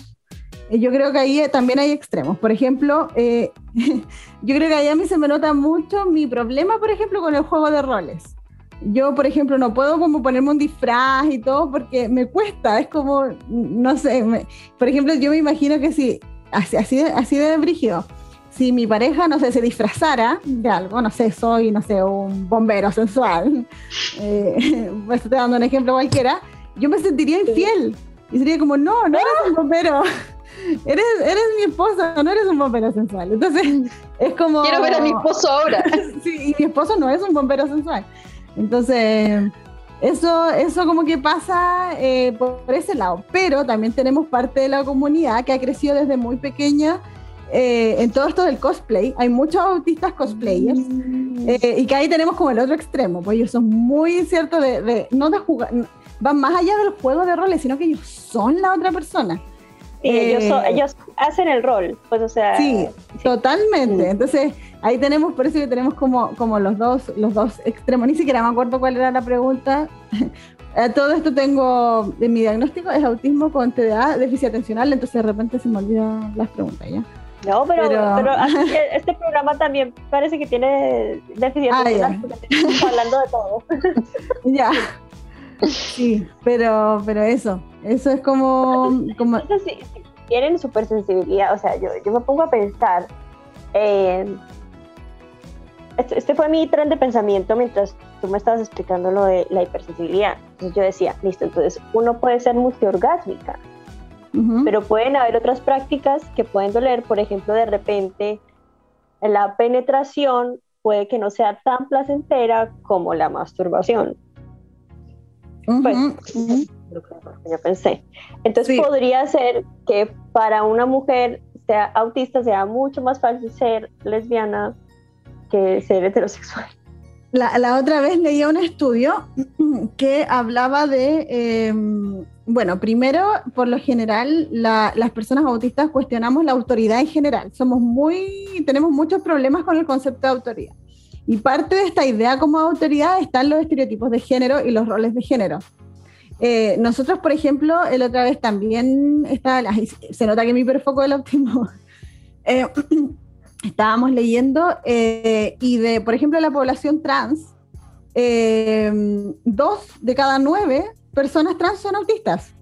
eh, yo creo que ahí eh, también hay extremos. Por ejemplo, eh, [laughs] yo creo que ahí a mí se me nota mucho mi problema, por ejemplo, con el juego de roles. Yo, por ejemplo, no puedo como ponerme un disfraz y todo porque me cuesta, es como, no sé, por ejemplo, yo me imagino que si, así, así, de, así de brígido, si mi pareja, no sé, se disfrazara de algo, no sé, soy, no sé, un bombero sensual, pues [laughs] [laughs] estoy dando un ejemplo cualquiera, yo me sentiría infiel. Y sería como, no, no eres un bombero eres, eres mi esposo, no eres un bombero sensual. Entonces, es como. Quiero ver a mi esposo ahora. [laughs] sí, y mi esposo no es un bombero sensual. Entonces, eso, eso como que pasa eh, por, ese lado. Pero también tenemos parte de la comunidad que ha crecido desde muy pequeña eh, en todo esto del cosplay, hay muchos autistas cosplayers mm. eh, y que ahí tenemos como el otro extremo, pues ellos son muy cierto de, no de jugar, van más allá del juego de roles, sino que ellos son la otra persona. Sí, ellos, eh, ellos, hacen el rol, pues o sea. Sí, totalmente. Entonces, ahí tenemos, por eso que tenemos como, como los dos, los dos extremos. Ni siquiera me acuerdo cuál era la pregunta. [laughs] todo esto tengo, en mi diagnóstico es autismo con TDA, déficit atencional, entonces de repente se me olvidan las preguntas ya. No, pero, pero... [laughs] este programa también parece que tiene déficit ah, estamos hablando de todo. [laughs] ya. Sí, pero, pero eso, eso es como... como... si, tienen supersensibilidad, o sea, yo, yo me pongo a pensar, este, este, fue mi tren de pensamiento mientras tú me estabas explicando lo de la hipersensibilidad. Entonces yo decía, listo, entonces uno puede ser multiorgásmica, pero pueden haber otras prácticas que pueden doler, por ejemplo, de repente la penetración puede que no sea tan placentera como la masturbación. Pues, yo pensé. Entonces podría ser que para una mujer sea autista sea mucho más fácil ser lesbiana que ser heterosexual. La, otra vez leía un estudio [clears throat] que hablaba de, em, bueno, primero, por lo general, las personas autistas cuestionamos la autoridad en general. Somos muy, tenemos muchos problemas con el concepto de autoridad. Y parte de esta idea como autoridad están los estereotipos de género y los roles de género. Eh, nosotros, por ejemplo, el otra vez también está, se nota que mi perfoco del autismo. [laughs] Eh, [clears throat] estábamos leyendo, eh, y de, por ejemplo, la población trans, eh, dos de cada nueve personas trans son autistas.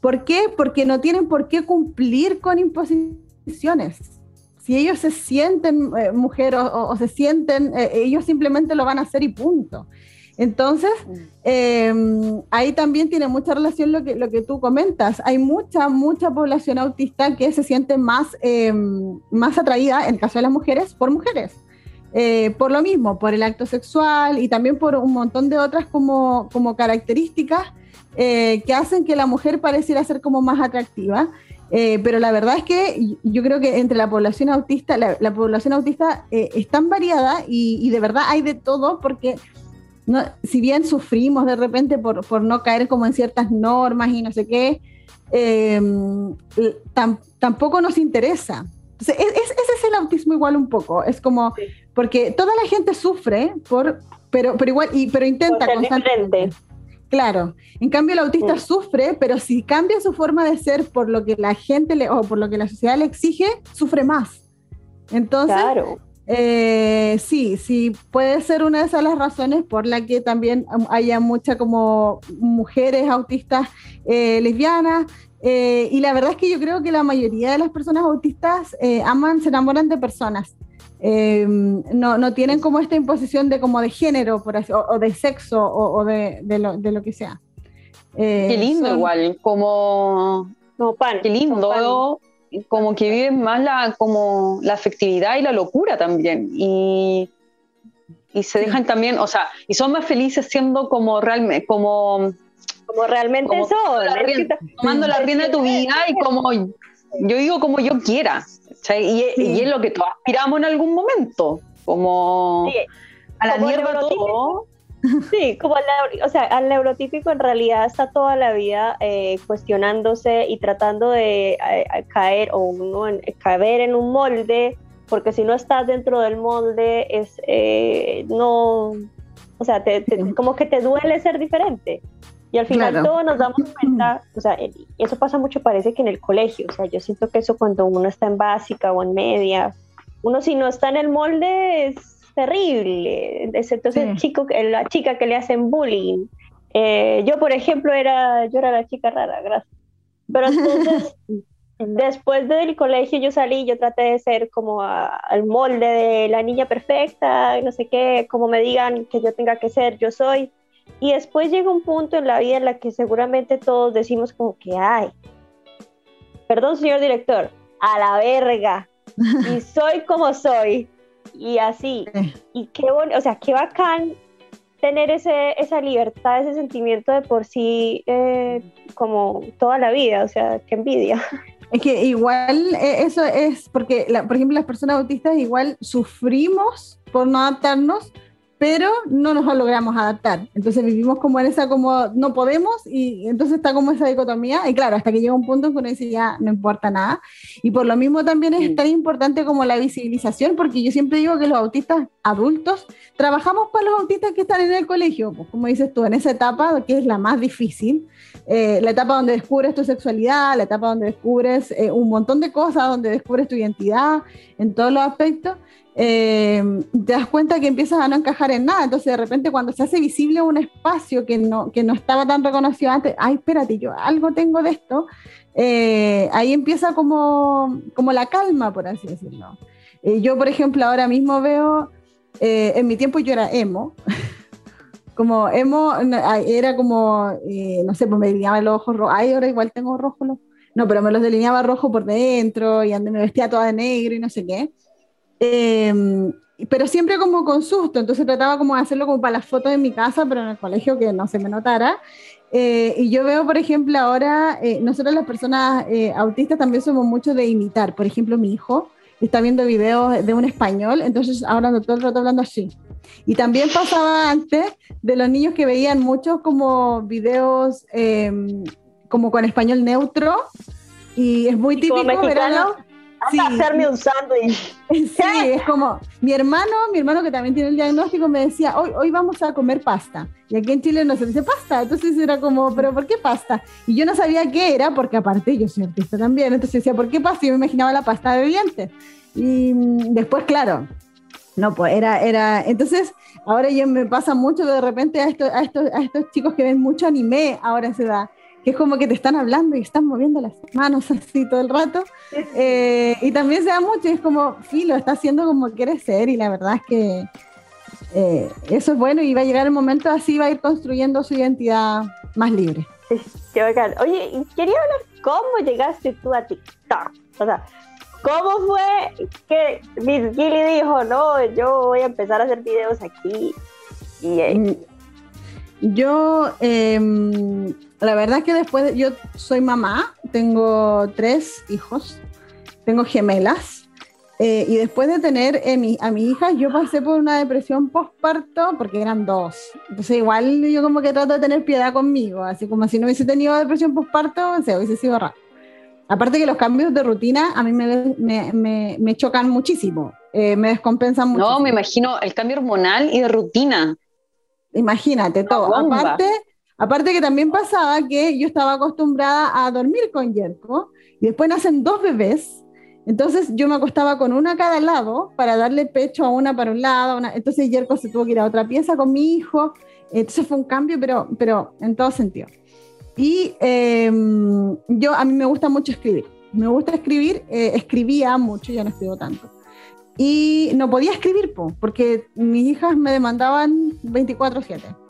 ¿Por qué? Porque no tienen por qué cumplir con imposiciones. Si ellos se sienten eh, mujeres o, se sienten, ellos simplemente lo van a hacer y punto. Entonces, em, ahí también tiene mucha relación lo que, lo que tú comentas. Hay mucha, mucha población autista que se siente más, em, más atraída, en el caso de las mujeres, por mujeres. Eh, por lo mismo, por el acto sexual y también por un montón de otras como, como características eh, que hacen que la mujer pareciera ser como más atractiva. Eh, pero la verdad es que yo creo que entre la población autista, la, población autista es tan variada y, y, de verdad hay de todo porque si bien sufrimos de repente por, por, no caer como en ciertas normas y no sé qué, eh, tampoco nos interesa. Entonces, ese es el autismo igual un poco, es como, porque toda la gente sufre, por, pero, pero igual, y, pero intenta constantemente. Claro, en cambio el autista sufre, pero si cambia su forma de ser por lo que la gente le, o por lo que la sociedad le exige, sufre más. Entonces, claro. Eh, sí, sí, puede ser una de esas las razones por la que también haya muchas como mujeres autistas eh, lesbianas. Eh, y la verdad es que yo creo que la mayoría de las personas autistas aman, se enamoran de personas. No, no, tienen como esta imposición de como de género por o, de sexo o, de, de, lo, de, lo, que sea. qué lindo igual, como... No, pan, qué lindo como que viven más la, como la afectividad y la locura también. Y, y se dejan también, o sea, y son más felices siendo como realmente, como, como realmente son. Tomando la rienda de tu vida y como yo digo como yo quiera. Y, y, es lo que todos aspiramos en algún momento. Como a la mierda todo. Sí, como o sea, al neurotípico en realidad está toda la vida eh, cuestionándose y tratando de eh, caer o uno en, caber en un molde, porque si no estás dentro del molde es eh, no, o sea, como que te duele ser diferente. Y al final todos nos damos [clears throat] cuenta, o sea, eso pasa mucho, parece que en el colegio, o sea, yo siento que eso cuando uno está en básica o en media, uno si no está en el molde es terrible. Entonces, el chico, la chica que le hacen bullying. Eh, yo, por ejemplo, era, yo era la chica rara, gracias. Pero entonces, [laughs] después del colegio yo salí, yo traté de ser como al molde de la niña perfecta, no sé qué, como me digan que yo tenga que ser, yo soy. Y después llega un punto en la vida en la que seguramente todos decimos como que, ay, perdón señor director, a la verga, y [laughs] soy como soy y así. Y qué bueno, o sea, qué bacán tener ese, esa libertad, ese sentimiento de por sí eh, como toda la vida, o sea, qué envidia. [laughs] Es que igual eh, eso es porque, por ejemplo, las personas autistas igual sufrimos por no adaptarnos, pero no nos logramos adaptar. Entonces vivimos como en esa, como no podemos, y entonces está como esa dicotomía, y claro, hasta que llega un punto en que uno dice ya no importa nada. Y por lo mismo también es tan importante como la visibilización, porque yo siempre digo que los autistas adultos trabajamos para los autistas que están en el colegio, pues como dices tú, en esa etapa que es la más difícil, eh, la etapa donde descubres tu sexualidad, la etapa donde descubres eh, un montón de cosas, donde descubres tu identidad en todos los aspectos eh, te das cuenta que empiezas a no encajar en nada. Entonces, de repente, cuando se hace visible un espacio que no, que no estaba tan reconocido antes, ay, espérate, yo algo tengo de esto, eh, ahí empieza como, como la calma, por así decirlo. Eh, yo, por ejemplo, ahora mismo veo, en mi tiempo yo era emo. [laughs] como emo, era como, no sé, pues me delineaba los ojos rojos. Ay, ahora igual tengo rojo. No, pero me los delineaba rojo por dentro y me vestía toda de negro y no sé qué. Em, pero siempre como con susto, entonces trataba como de hacerlo como para las fotos de mi casa, pero en el colegio que no se me notara. Eh, y yo veo, por ejemplo, ahora, eh, nosotros las personas eh, autistas también somos mucho de imitar. Por ejemplo, mi hijo está viendo videos de un español, entonces ahora todo el rato hablando así. Y también pasaba antes de los niños que veían muchos como videos em, como con español neutro, y es muy típico ver sí. hacerme un sándwich. [laughs] Sí, es como mi hermano, mi hermano que también tiene el diagnóstico, me decía, hoy, hoy vamos a comer pasta. Y aquí en Chile no se dice pasta. Entonces era como, ¿pero por qué pasta? Y yo no sabía qué era, porque aparte yo soy artista también. Entonces decía, ¿por qué pasta? Y yo me imaginaba la pasta de dientes. Y mm, después, claro, no, pues era, era, entonces ahora ya me pasa mucho de repente a estos, a estos, a estos chicos que ven mucho anime ahora se da que es como que te están hablando y están moviendo las manos [laughs] así todo el rato. Eh, y también se da mucho, y es como, lo está haciendo como quiere ser, y la verdad es que eh, eso es bueno, y va a llegar el momento así, va a ir construyendo su identidad más libre. qué bacán. Oye, quería hablar cómo llegaste tú a TikTok. O sea, ¿cómo fue que Miss Gilly dijo, no, yo voy a empezar a hacer videos aquí? Y, eh, mm, yo, eh, la verdad es que después, yo soy mamá, tengo tres hijos, tengo gemelas, eh, y después de tener eh, a mi hija, yo pasé por una depresión postparto porque eran dos. Entonces, igual yo como que trato de tener piedad conmigo, así como si no hubiese tenido depresión postparto, o sea, hubiese sido raro. Aparte que los cambios de rutina a mí me, me, me, chocan muchísimo, eh, me descompensan mucho. No, me imagino el cambio hormonal y de rutina. Imagínate todo. Aparte, Aparte que también pasaba que yo estaba acostumbrada a dormir con Yerko y después nacen dos bebés. Entonces yo me acostaba con una a cada lado para darle pecho a una para un lado. Entonces Yerko se tuvo que ir a otra pieza con mi hijo. Entonces fue un cambio, pero, pero en todo sentido. Y em, yo, a mí me gusta mucho escribir. Me gusta escribir, eh, escribía mucho, ya no escribo tanto. Y no podía escribir porque mis hijas me demandaban 24/7.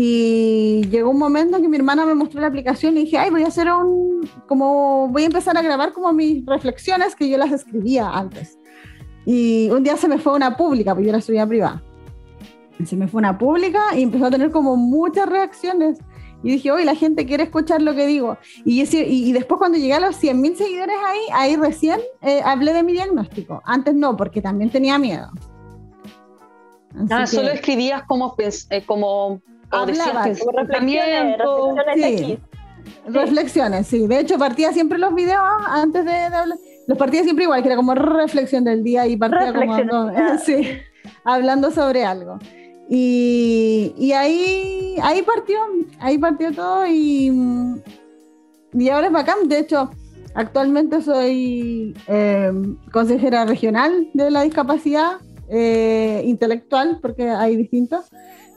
Y llegó un momento en que mi hermana me mostró la aplicación y dije, ay, voy a hacer un, como, voy a empezar a grabar como mis reflexiones que yo las escribía antes. Y un día se me fue una pública, porque yo la subía privada. Se me fue una pública y empezó a tener como muchas reacciones. Y dije, oye, la gente quiere escuchar lo que digo. Y, y, después cuando llegué a los 100.000 seguidores ahí, ahí recién eh, hablé de mi diagnóstico. Antes no, porque también tenía miedo. ah, solo escribías como, eh, como reflexiones, reflexiones, sí. reflexiones, sí. De hecho, partía siempre los videos antes de, hablar. Los partía siempre igual, que era como reflexión del día y partía como [laughs] sí, hablando sobre algo. Y, y, ahí, ahí partió, ahí partió todo y, y ahora es bacán. De hecho, actualmente soy eh, consejera regional de la discapacidad eh, intelectual, porque hay distintos.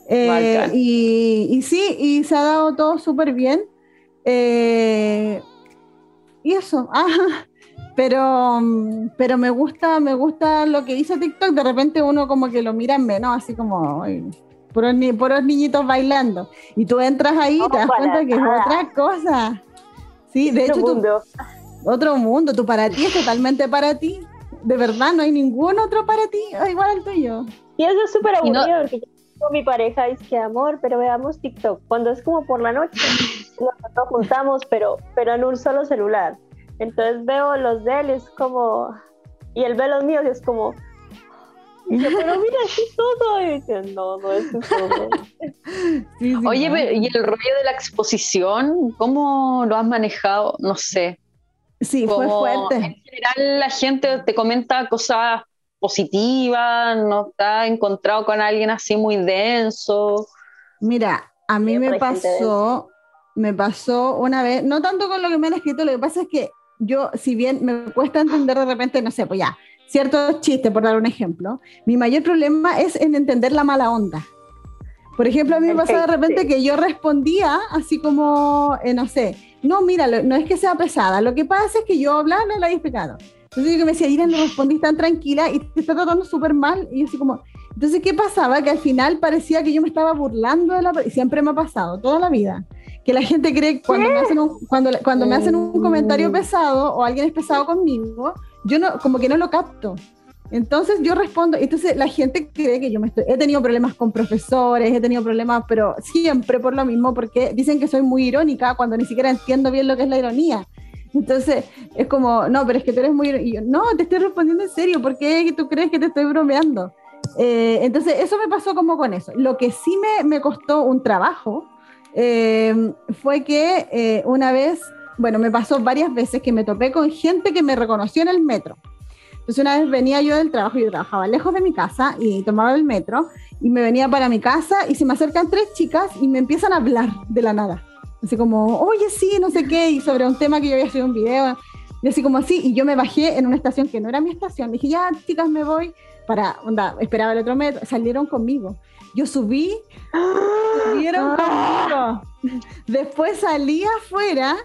Eh, y, sí, y se ha dado todo súper bien. Eh, y eso, [laughs] ah, pero, pero me gusta, me gusta lo que dice TikTok, de repente uno como que lo mira en menos, así como puros, ni, niñitos bailando. Y tú entras ahí y te das cuenta que es otra cosa. Sí, de hecho, mundo. otro mundo, tú para ti es totalmente para ti. De verdad, no hay ningún otro para ti igual al tuyo. Y eso es súper aburrido, mi pareja dice que amor, pero veamos TikTok. Cuando es como por la noche, [laughs] nos juntamos, pero, pero en un solo celular. Entonces veo los de él y es como, y él ve los míos y es como, y yo, pero mira, [laughs] es todo. [laughs] Y dice, no, no es todo. Oye, ¿y el rollo de la exposición? ¿Cómo lo has manejado? No sé. Sí, fue fuerte. En general la gente te comenta cosas positivas, no está encontrado con alguien así muy denso. Mira, a mí me pasó, me pasó una vez, no tanto con lo que me han escrito, lo que pasa es que yo, si bien me cuesta entender de repente, no sé, pues ya, ciertos chistes, por dar un ejemplo, mi mayor problema es en entender la mala onda. Por ejemplo, a mí me pasa de repente que yo respondía así como, eh, no sé, no, mira, no es que sea pesada, lo que pasa es que yo hablaba, no la había explicado. Entonces yo me decía, Irene, no respondí tan tranquila y te está tratando súper mal. Y yo así como, entonces, ¿qué pasaba? Que al final parecía que yo me estaba burlando de la... Y siempre me ha pasado, toda la vida. Que la gente cree que cuando, me hacen, un, cuando, cuando me hacen un comentario mm. pesado o alguien es pesado conmigo, yo no, como que no lo capto. Entonces yo respondo, entonces la gente cree que yo me estoy, he tenido problemas con profesores, he tenido problemas, pero siempre por lo mismo, porque dicen que soy muy irónica cuando ni siquiera entiendo bien lo que es la ironía. Entonces es como, no, pero es que tú eres muy, y yo, no, te estoy respondiendo en serio, ¿por qué tú crees que te estoy bromeando? Eh, entonces eso me pasó como con eso. Lo que sí me, me costó un trabajo eh, fue que eh, una vez, bueno, me pasó varias veces que me topé con gente que me reconoció en el metro. Entonces una vez venía yo del trabajo, yo trabajaba lejos de mi casa y tomaba el metro y me venía para mi casa y se me acercan tres chicas y me empiezan a hablar de la nada. Así como, oye, sí, no sé qué, y sobre un tema que yo había hecho un video. Y así como así, y yo me bajé en una estación que no era mi estación. Dije, ya, chicas, me voy para, onda, esperaba el otro metro. Salieron conmigo. Yo subí, salieron conmigo. Después salí afuera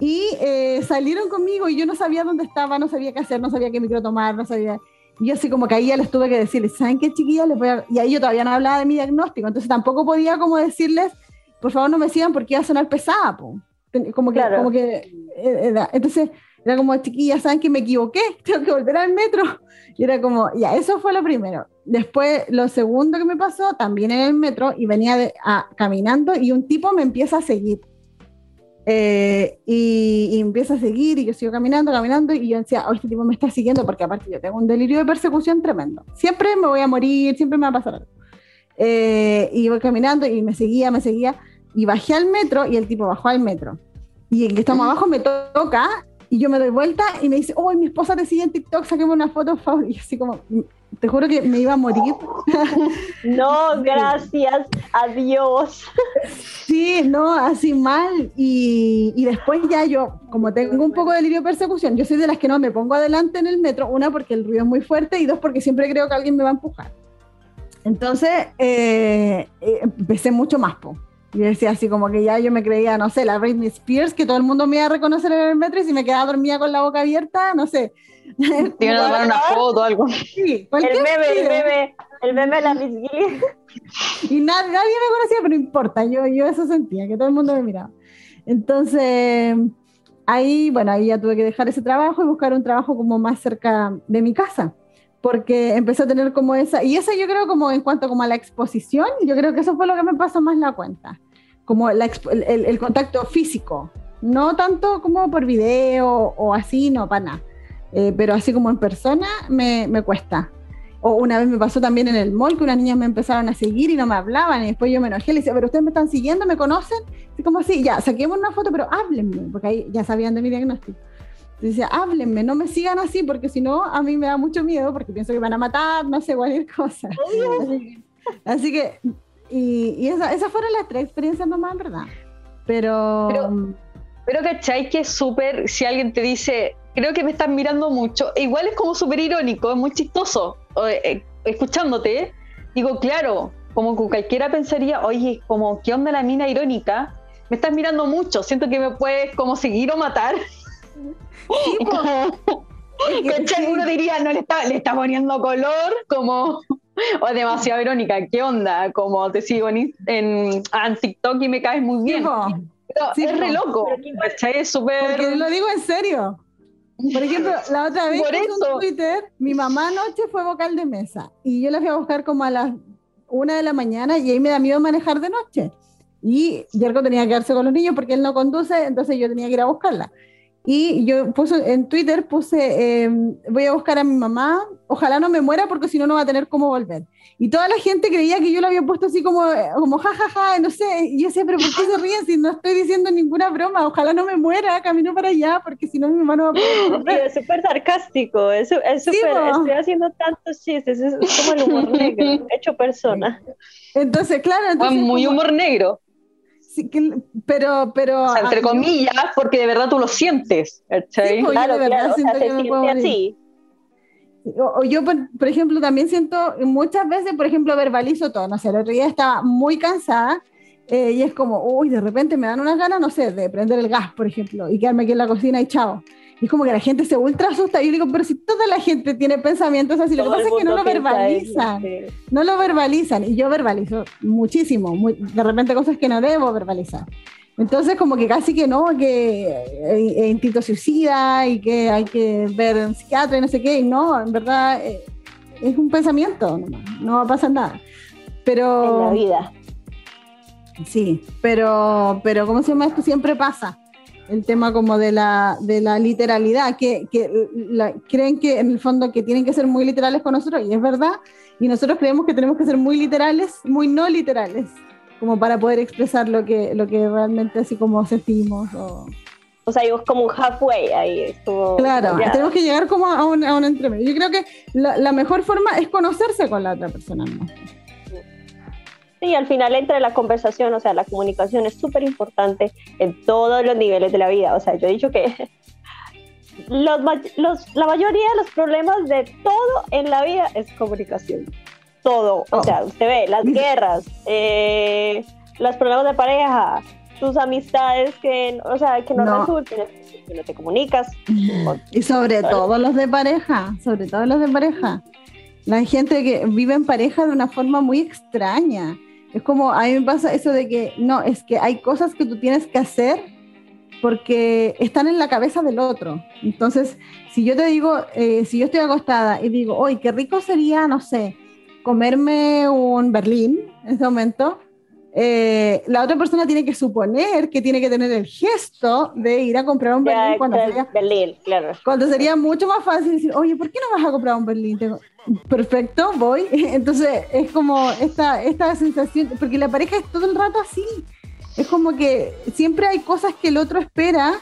y eh, salieron conmigo y yo no sabía dónde estaba, no sabía qué hacer, no sabía qué micro tomar, no sabía. Y yo así como ya les tuve que decirles, ¿saben qué chiquilla? Les voy Y ahí yo todavía no hablaba de mi diagnóstico, entonces tampoco podía como decirles, por favor no me sigan porque iba a sonar pesada. Como que, como que eh, entonces era como, chiquilla, ¿saben que me equivoqué? [laughs] Tengo que volver al metro. Y era como, ya, eso fue lo primero. Después, lo segundo que me pasó, también en el metro, y venía de, caminando y un tipo me empieza a seguir. Eh, y, empieza a seguir y yo sigo caminando, caminando y yo decía, oh, este tipo me está siguiendo porque aparte yo tengo un delirio de persecución tremendo. Siempre me voy a morir, siempre me va a pasar algo. Eh, y voy caminando y me seguía, me seguía y bajé al metro y el tipo bajó al metro. Y el que estamos abajo me toca y yo me doy vuelta y me dice, oh, mi esposa te sigue en TikTok, saquemos una foto, favor. Y así como, te juro que me iba a morir. [laughs] No, gracias, adiós. Sí, no, así mal. Y, y, después ya yo, como tengo un poco de delirio de persecución, yo soy de las que no me pongo adelante en el metro, una porque el ruido es muy fuerte y dos porque siempre creo que alguien me va a empujar. Entonces, eh, eh, empecé mucho más, po. Y decía así como que ya yo me creía, no sé, la Britney Spears, que todo el mundo me iba a reconocer en el metro y si me quedaba dormida con la boca abierta, no sé. Tiene que dar una [laughs] foto o algo. Sí, el meme, el meme, el meme de la Miss Y nadie, nadie me conocía, pero no importa, yo, yo eso sentía, que todo el mundo me miraba. Entonces, ahí, bueno, ahí ya tuve que dejar ese trabajo y buscar un trabajo como más cerca de mi casa porque empecé a tener como esa, y esa yo creo como en cuanto como a la exposición, yo creo que eso fue lo que me pasó más la cuenta, como el, el, contacto físico, no tanto como por video o así, no, para nada, eh, pero así como en persona me, me, cuesta. O una vez me pasó también en el mall que unas niñas me empezaron a seguir y no me hablaban y después yo me enojé, le decía, pero ustedes me están siguiendo, me conocen, y como así, ya, saquemos una foto, pero háblenme, porque ahí ya sabían de mi diagnóstico. Dice, háblenme, no me sigan así, porque si no, a mí me da mucho miedo, porque pienso que van a matar, no sé, cualquier cosa. [laughs] Así que, y, y esa, esas fueron las tres experiencias nomás, ¿verdad? Pero... Pero, pero ¿cachai? Que es súper, si alguien te dice, creo que me están mirando mucho, igual es como súper irónico, es muy chistoso, eh, escuchándote, digo, claro, como que cualquiera pensaría, oye, como, ¿qué onda la mina irónica? Me estás mirando mucho, siento que me puedes como seguir o matar. [laughs] [laughs] Uno diría, no le está, le está poniendo color, como, [laughs] o demasiado irónica, ¿qué onda? Como te sigo en, en, TikTok y me caes muy bien. es re loco, Es súper... Porque lo digo en serio. Por ejemplo, [laughs] la otra vez en Twitter, mi mamá anoche fue vocal de mesa y yo la fui a buscar como a las una de la mañana y ahí me da miedo manejar de noche. Y Yerko tenía que quedarse con los niños porque él no conduce, entonces yo tenía que ir a buscarla. Y yo puse en Twitter, puse, em, voy a buscar a mi mamá, ojalá no me muera porque si no, no va a tener cómo volver. Y toda la gente creía que yo lo había puesto así como, como jajaja, ja, ja, no sé. Y yo decía, pero ¿por qué se [laughs] ríen si no estoy diciendo ninguna broma? Ojalá no me muera, camino para allá, porque si no mi mamá no va a poder Es súper sarcástico, es súper, estoy haciendo tantos chistes, es, como el humor [laughs] negro, hecho persona. Entonces, claro. Entonces, muy humor negro. Sí, pero, pero. entre comillas, porque de verdad tú lo sientes. Sí, pues, claro, de verdad siento que me puedo así. O, yo, por, ejemplo, también siento muchas veces, por ejemplo, verbalizo todo. No sé, el otro día estaba muy cansada eh, y es como, uy, de repente me dan unas ganas, no sé, de prender el gas, por ejemplo, y quedarme aquí en la cocina y chao. Y es como que la gente se ultra asusta. Y yo digo, pero si toda la gente tiene pensamientos así, lo que pasa es que no lo verbalizan. No lo verbalizan. Y yo verbalizo muchísimo. de repente cosas que no debo verbalizar. Entonces, como que casi que no, que es instinto suicida y que hay que ver un psiquiatra y no sé qué, y no, en verdad eh, es un pensamiento, no, va a pasar nada. Pero. En la vida. Sí, pero, pero ¿cómo se llama esto? Siempre pasa. El tema como de la, de la literalidad, que, que creen que en el fondo que tienen que ser muy literales con nosotros, y es verdad, y nosotros creemos que tenemos que ser muy literales, muy no literales como para poder expresar lo que, lo que realmente así como sentimos. O, o sea, es como un halfway ahí. claro, tenemos que llegar como a un, a un entremedio. Yo creo que la, la, mejor forma es conocerse con la otra persona. ¿no? Sí, al final entre la conversación, o sea, la comunicación es súper importante en todos los niveles de la vida. O sea, yo he dicho que [laughs] los, los, la mayoría de los problemas de todo en la vida es comunicación todo. O sea, usted ve las guerras, eh, los problemas de pareja, tus amistades que, o sea, que no, resulten, que no te comunicas. [laughs] Y sobre todo los de pareja, sobre todo los de pareja. La gente que vive en pareja de una forma muy extraña. Es como, a mí me pasa eso de que, no, es que hay cosas que tú tienes que hacer porque están en la cabeza del otro. Entonces, si yo te digo, eh, si yo estoy acostada y digo, hoy qué rico sería, no sé, comerme un berlín en ese momento, eh, la otra persona tiene que suponer que tiene que tener el gesto de ir a comprar un berlín cuando, sería, berlín claro. cuando sería mucho más fácil decir, oye, ¿por qué no vas a comprar un berlín? Perfecto, voy. [laughs] Entonces es como esta, esta sensación, porque la pareja es todo el rato así. Es como que siempre hay cosas que el otro espera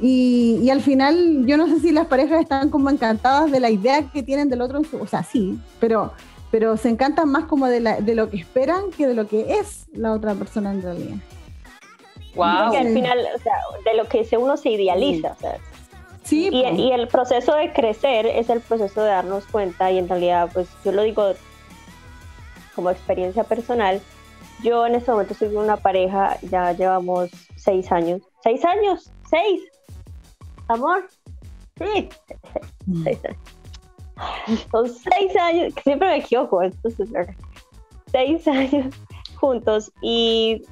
y, y, al final yo no sé si las parejas están como encantadas de la idea que tienen del otro, o sea, sí, pero pero se encantan más como de, la, de lo que esperan que de lo que es la otra persona en realidad. Wow. al final, o sea, de lo que uno se idealiza. O sea, sí. Y, y, el proceso de crecer es el proceso de darnos cuenta y en realidad, pues yo lo digo como experiencia personal. Yo en este momento estoy con una pareja, ya llevamos seis años. ¿Seis años? ¿Seis? ¿Amor? Sí, seis [laughs] años. Son seis años, siempre me equivoco, entonces, seis años juntos y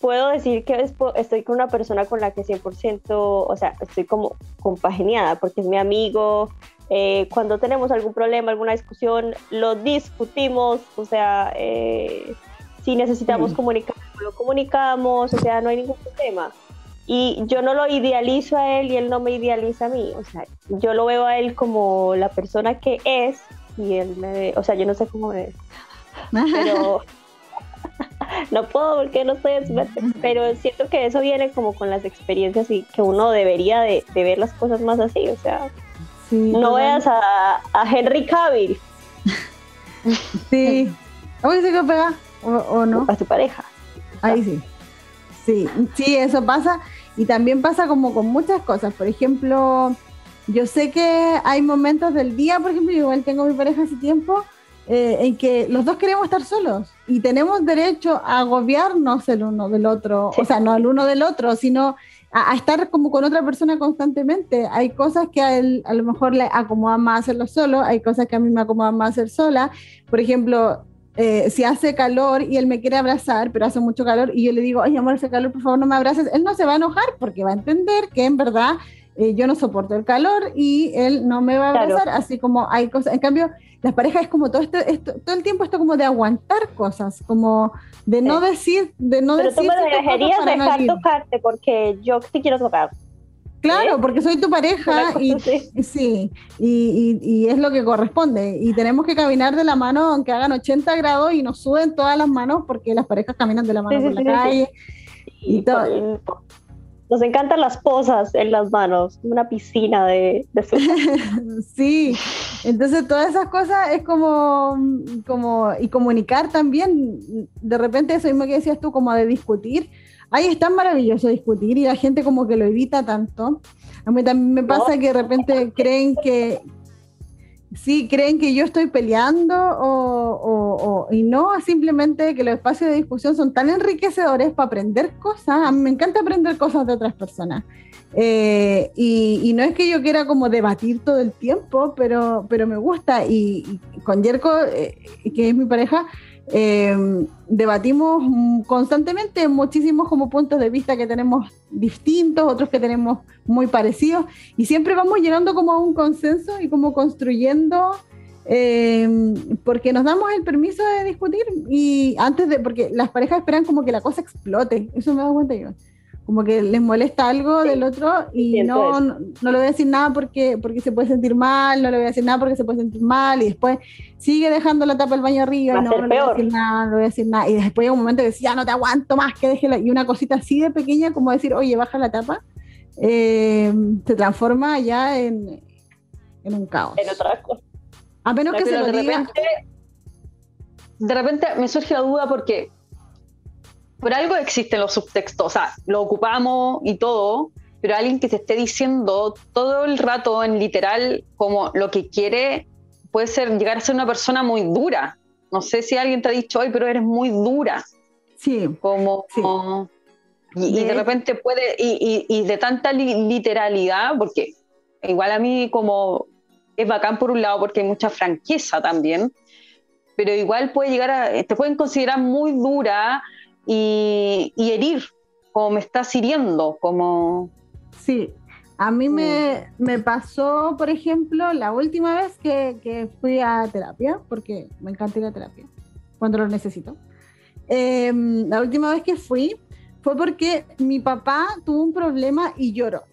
puedo decir que estoy con una persona con la que 100%, o sea, estoy como compagineada porque es mi amigo. Eh, cuando tenemos algún problema, alguna discusión, lo discutimos, o sea, eh, si necesitamos comunicar, lo comunicamos, o sea, no hay ningún problema. Y yo no lo idealizo a él y él no me idealiza a mí. O sea, yo lo veo a él como la persona que es y él me o sea, yo no sé cómo es. [laughs] Pero [laughs] no puedo porque no estoy experta. Pero siento que eso viene como con las experiencias y que uno debería de, ver las cosas más así. O sea, no veas a, Henry Cavill. [laughs] Sí. Que pega o, o no. A su pareja. Ahí sí. Sí, sí, eso pasa. Y también pasa como con muchas cosas. Por ejemplo, yo sé que hay momentos del día, por ejemplo, igual tengo mi pareja hace tiempo, eh, en que los dos queremos estar solos y tenemos derecho a agobiarnos el uno del otro, o sea, no el uno del otro, sino a, estar como con otra persona constantemente. Hay cosas que a él a lo mejor le acomodan más hacerlo solo, hay cosas que a mí me acomodan más hacer sola. Por ejemplo, eh, si hace calor y él me quiere abrazar, pero hace mucho calor y yo le digo, ay amor, hace calor, por favor no me abraces, él no se va a enojar porque va a entender que en verdad eh, yo no soporto el calor y él no me va a abrazar, así como hay cosas, en cambio las parejas es como todo este, esto, todo el tiempo esto como de aguantar cosas, como de no decir, de no pero decir. Tú me dejarías dejar tocarte porque yo te quiero tocar. Claro, porque soy tu pareja y, sí, y, es lo que corresponde. Y tenemos que caminar de la mano aunque hagan 80 grados y nos suben todas las manos porque las parejas caminan de la mano por la calle. Y, todo. Nos encantan las posas en las manos, una piscina de, de [laughs] Sí, entonces todas esas cosas es como, como, y comunicar también, de repente eso mismo que decías tú, como de discutir. Ahí es tan maravilloso discutir y la gente como que lo evita tanto. A mí también me pasa que de repente creen que, sí, creen que yo estoy peleando o, y no, simplemente que los espacios de discusión son tan enriquecedores para aprender cosas. A mí me encanta aprender cosas de otras personas. Eh, y, no es que yo quiera como debatir todo el tiempo, pero, pero me gusta. Y, con Yerko, eh, que es mi pareja, eh, debatimos constantemente muchísimos como puntos de vista que tenemos distintos, otros que tenemos muy parecidos, y siempre vamos llegando como a un consenso y como construyendo, eh, porque nos damos el permiso de discutir y antes de, porque las parejas esperan como que la cosa explote, eso me da cuenta yo como que les molesta algo del otro y no, no, le voy a decir nada porque, porque se puede sentir mal, no le voy a decir nada porque se puede sentir mal y después sigue dejando la tapa del baño arriba y no, no le voy a decir nada, no le voy a decir nada y después hay un momento que decía, ya no te aguanto más, que déjela y una cosita así de pequeña como decir, oye, baja la tapa, eh, se transforma ya en, en un caos. En otra cosa. A menos que se lo de diga. Repente, de repente me surge la duda porque por algo existen los subtextos, o sea, lo ocupamos y todo, pero alguien que te esté diciendo todo el rato en literal como lo que quiere puede ser llegar a ser una persona muy dura. No sé si alguien te ha dicho hoy, pero eres muy dura. Sí. Como, y, de, repente puede, y, de tanta literalidad, porque igual a mí como es bacán por un lado porque hay mucha franqueza también, pero igual puede llegar a, te pueden considerar muy dura y, herir, como me estás hiriendo, como... Sí, a mí me, me, pasó, por ejemplo, la última vez que, que, fui a terapia, porque me encanta ir a terapia, cuando lo necesito. Em, la última vez que fui fue porque mi papá tuvo un problema y lloró.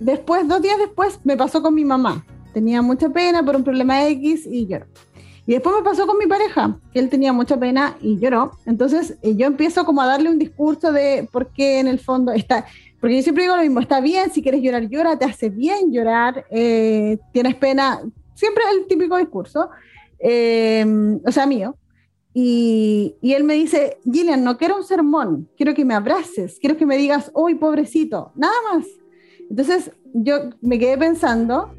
Después, dos días después, me pasó con mi mamá. Tenía mucha pena por un problema X y lloró. Y después me pasó con mi pareja, que él tenía mucha pena y lloró. Entonces eh, yo empiezo como a darle un discurso de por qué en el fondo está, porque yo siempre digo lo mismo, está bien, si quieres llorar, llora, te hace bien llorar, eh, tienes pena, siempre el típico discurso, eh, o sea, mío. Y, y, él me dice, Gillian, no quiero un sermón, quiero que me abraces, quiero que me digas, uy, pobrecito, nada más. Entonces yo me quedé pensando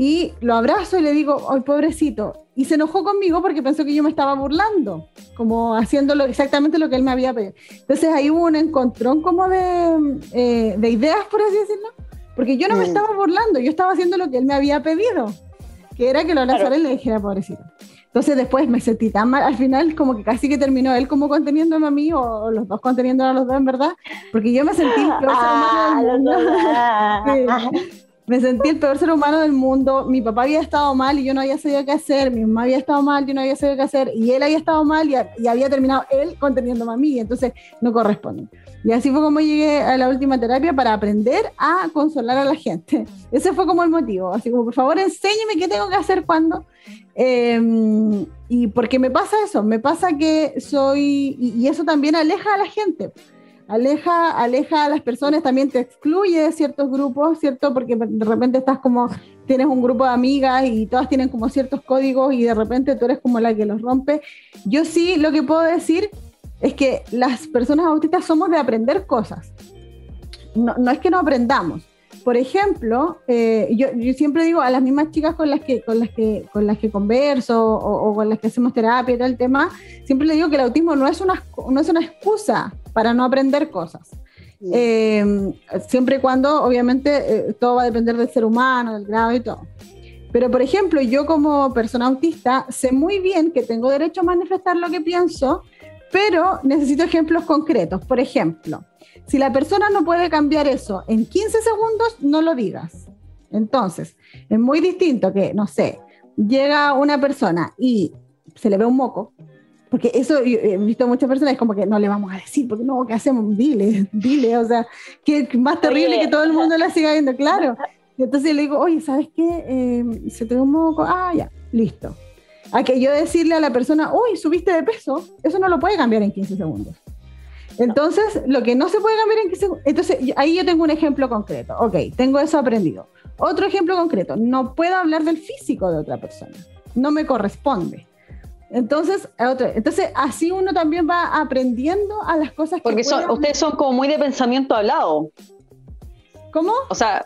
y lo abrazo y le digo, ay, pobrecito. Y se enojó conmigo porque pensó que yo me estaba burlando, como haciéndolo exactamente lo que él me había pedido. Entonces ahí hubo un encontrón como de, eh, de ideas, por así decirlo, porque yo no me mm. estaba burlando, yo estaba haciendo lo que él me había pedido, que era que lo abrazara y le dijera, pobrecito. Entonces después me sentí tan mal, al final como que casi que terminó él como conteniéndome a mí o, los dos conteniendo a los dos en verdad, porque yo me sentí el peor [laughs] ah, [laughs] me sentí el peor ser humano del mundo. Mi papá había estado mal y yo no había sabido qué hacer. Mi mamá había estado mal, y yo no había sabido qué hacer. Y él había estado mal y, había terminado él conteniéndome a mí. Entonces no corresponde. Y así fue como llegué a la última terapia para aprender a consolar a la gente. [laughs] Ese fue como el motivo. Así como, por favor, enséñeme qué tengo que hacer cuando. Em, y porque me pasa eso, me pasa que soy, y eso también aleja a la gente aleja, aleja a las personas, también te excluye de ciertos grupos, ¿cierto? Porque de repente estás como, tienes un grupo de amigas y todas tienen como ciertos códigos y de repente tú eres como la que los rompe. Yo sí lo que puedo decir es que las personas autistas somos de aprender cosas. No, no es que no aprendamos. Por ejemplo, eh, yo, yo, siempre digo a las mismas chicas con las que, con las que, con las que converso o, o con las que hacemos terapia y tal tema, siempre le digo que el autismo no es una, no es una excusa para no aprender cosas. Eh, siempre y cuando, obviamente, eh, todo va a depender del ser humano, del grado y todo. Pero, por ejemplo, yo como persona autista sé muy bien que tengo derecho a manifestar lo que pienso, pero necesito ejemplos concretos. Por ejemplo, si la persona no puede cambiar eso en 15 segundos, no lo digas. Entonces, es muy distinto que, no sé, llega una persona y se le ve un moco porque eso he visto muchas personas, es como que no le vamos a decir, porque no, ¿qué hacemos? Dile, [laughs] dile, o sea, que más terrible que todo el mundo la siga viendo, claro. [laughs] entonces le digo, oye, ¿sabes qué? Eh, se te un moco, ah, ya, listo. A que yo decirle a la persona, uy, subiste de peso, eso no lo puede cambiar en 15 segundos. Entonces, lo que no se puede cambiar en 15 segundos, entonces ahí yo tengo un ejemplo concreto. Ok, tengo eso aprendido. Otro ejemplo concreto, no puedo hablar del físico de otra persona, no me corresponde. Entonces, entonces así uno también va aprendiendo a las cosas Porque son, ustedes son como muy de pensamiento hablado. ¿Cómo? O sea,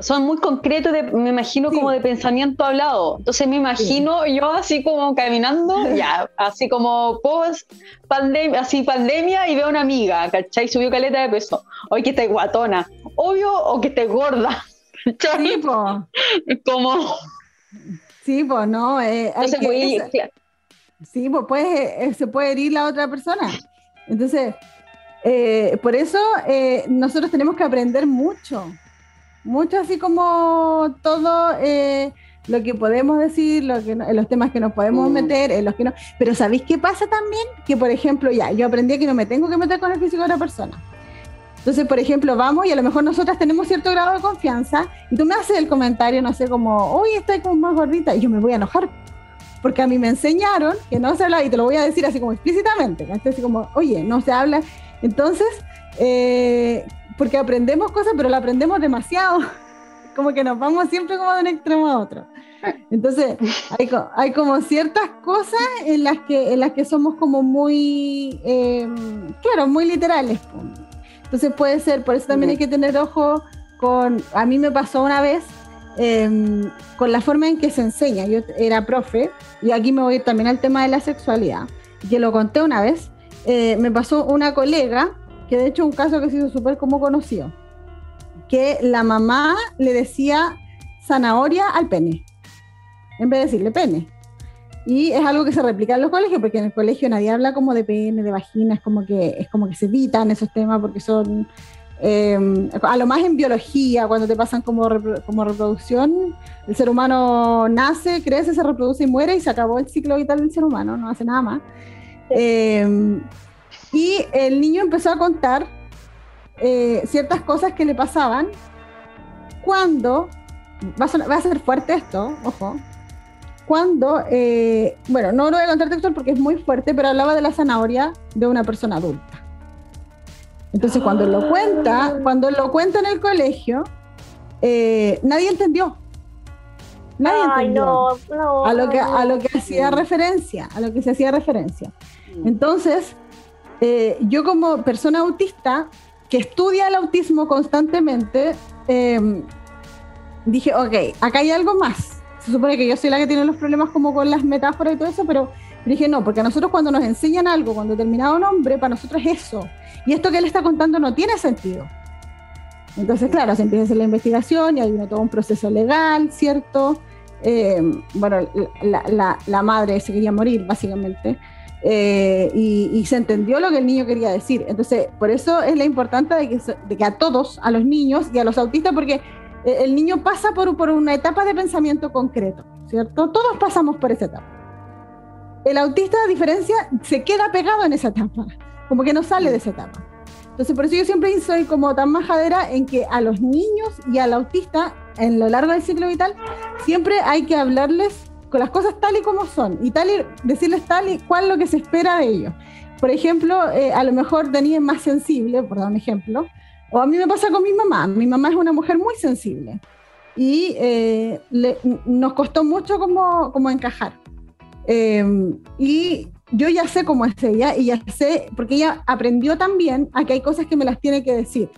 son muy concretos, me imagino como de pensamiento hablado. Entonces me imagino yo así como caminando, [laughs] ya, así como post pandemia, así pandemia y veo a una amiga, ¿cachai? Subió caleta de peso. Hoy que esté guatona, obvio, o que esté gorda. [laughs] Sí, pues. Como. Sí, pues, no. Eh, Sí, pues puede, se puede herir la otra persona. Entonces, eh, por eso eh, nosotros tenemos que aprender mucho, mucho así como todo eh, lo que podemos decir, lo que los temas que nos podemos mm. meter, en los que no. Pero ¿sabéis qué pasa también? Que por ejemplo, ya, yo aprendí que no me tengo que meter con el físico de otra persona. Entonces, por ejemplo, vamos y a lo mejor nosotras tenemos cierto grado de confianza y tú me haces el comentario, no sé, como, uy, estoy como más gordita y yo me voy a enojar porque a mí me enseñaron que no se habla, y te lo voy a decir así como explícitamente, así como, oye, no se habla. Entonces, eh, porque aprendemos cosas, pero la aprendemos demasiado, [laughs] como que nos vamos siempre como de un extremo a otro. Entonces, hay, como ciertas cosas en las que, en las que somos como muy, eh, claro, muy literales. Entonces puede ser, por eso también hay que tener ojo con, a mí me pasó una vez, Em, con la forma en que se enseña. Yo era profe, y aquí me voy también al tema de la sexualidad, que lo conté una vez. Eh, me pasó una colega, que de hecho un caso que se hizo súper como conocido, que la mamá le decía zanahoria al pene, en vez de decirle pene. Y es algo que se replica en los colegios, porque en el colegio nadie habla como de pene, de vagina, es como que, es como que se evitan esos temas porque son Em, a lo más en biología, cuando te pasan como, como reproducción, el ser humano nace, crece, se reproduce y muere y se acabó el ciclo vital del ser humano, no hace nada más. Em, y el niño empezó a contar eh, ciertas cosas que le pasaban cuando, va a, va a ser fuerte esto, ojo, cuando, eh, bueno, no lo voy a contar textual porque es muy fuerte, pero hablaba de la zanahoria de una persona adulta. Entonces, cuando lo cuenta, cuando lo cuenta en el colegio, eh, nadie entendió. Nadie entendió a lo que a lo que hacía referencia, a lo que se hacía referencia. Mm. Entonces, eh, yo como persona autista que estudia el autismo constantemente, em, dije, ok, acá hay algo más. Se supone que yo soy la que tiene los problemas como con las metáforas y todo eso, pero dije, no, porque a nosotros cuando nos enseñan algo con determinado nombre, para nosotros es eso. Y esto que él está contando no tiene sentido. Entonces, claro, se empieza a hacer la investigación y hay todo un proceso legal, ¿cierto? Eh, bueno, la, madre se quería morir, básicamente. Eh, y, se entendió lo que el niño quería decir. Entonces, por eso es la importancia de que, de que a todos, a los niños y a los autistas, porque eh, el niño pasa por, por una etapa de pensamiento concreto, ¿cierto? Todos pasamos por esa etapa. El autista, a diferencia, se queda pegado en esa etapa como que no sale de esa etapa. Entonces, por eso yo siempre soy como tan majadera en que a los niños y al autista, en lo largo del ciclo vital, siempre hay que hablarles con las cosas tal y como son y tal y decirles tal y cual lo que se espera de ellos. Por ejemplo, eh, a lo mejor Dani es más sensible, por dar un ejemplo, o a mí me pasa con mi mamá. Mi mamá es una mujer muy sensible y eh, nos costó mucho como, como encajar. Eh, y yo ya sé cómo es ella y ya sé, porque ella aprendió también a que hay cosas que me las tiene que decir.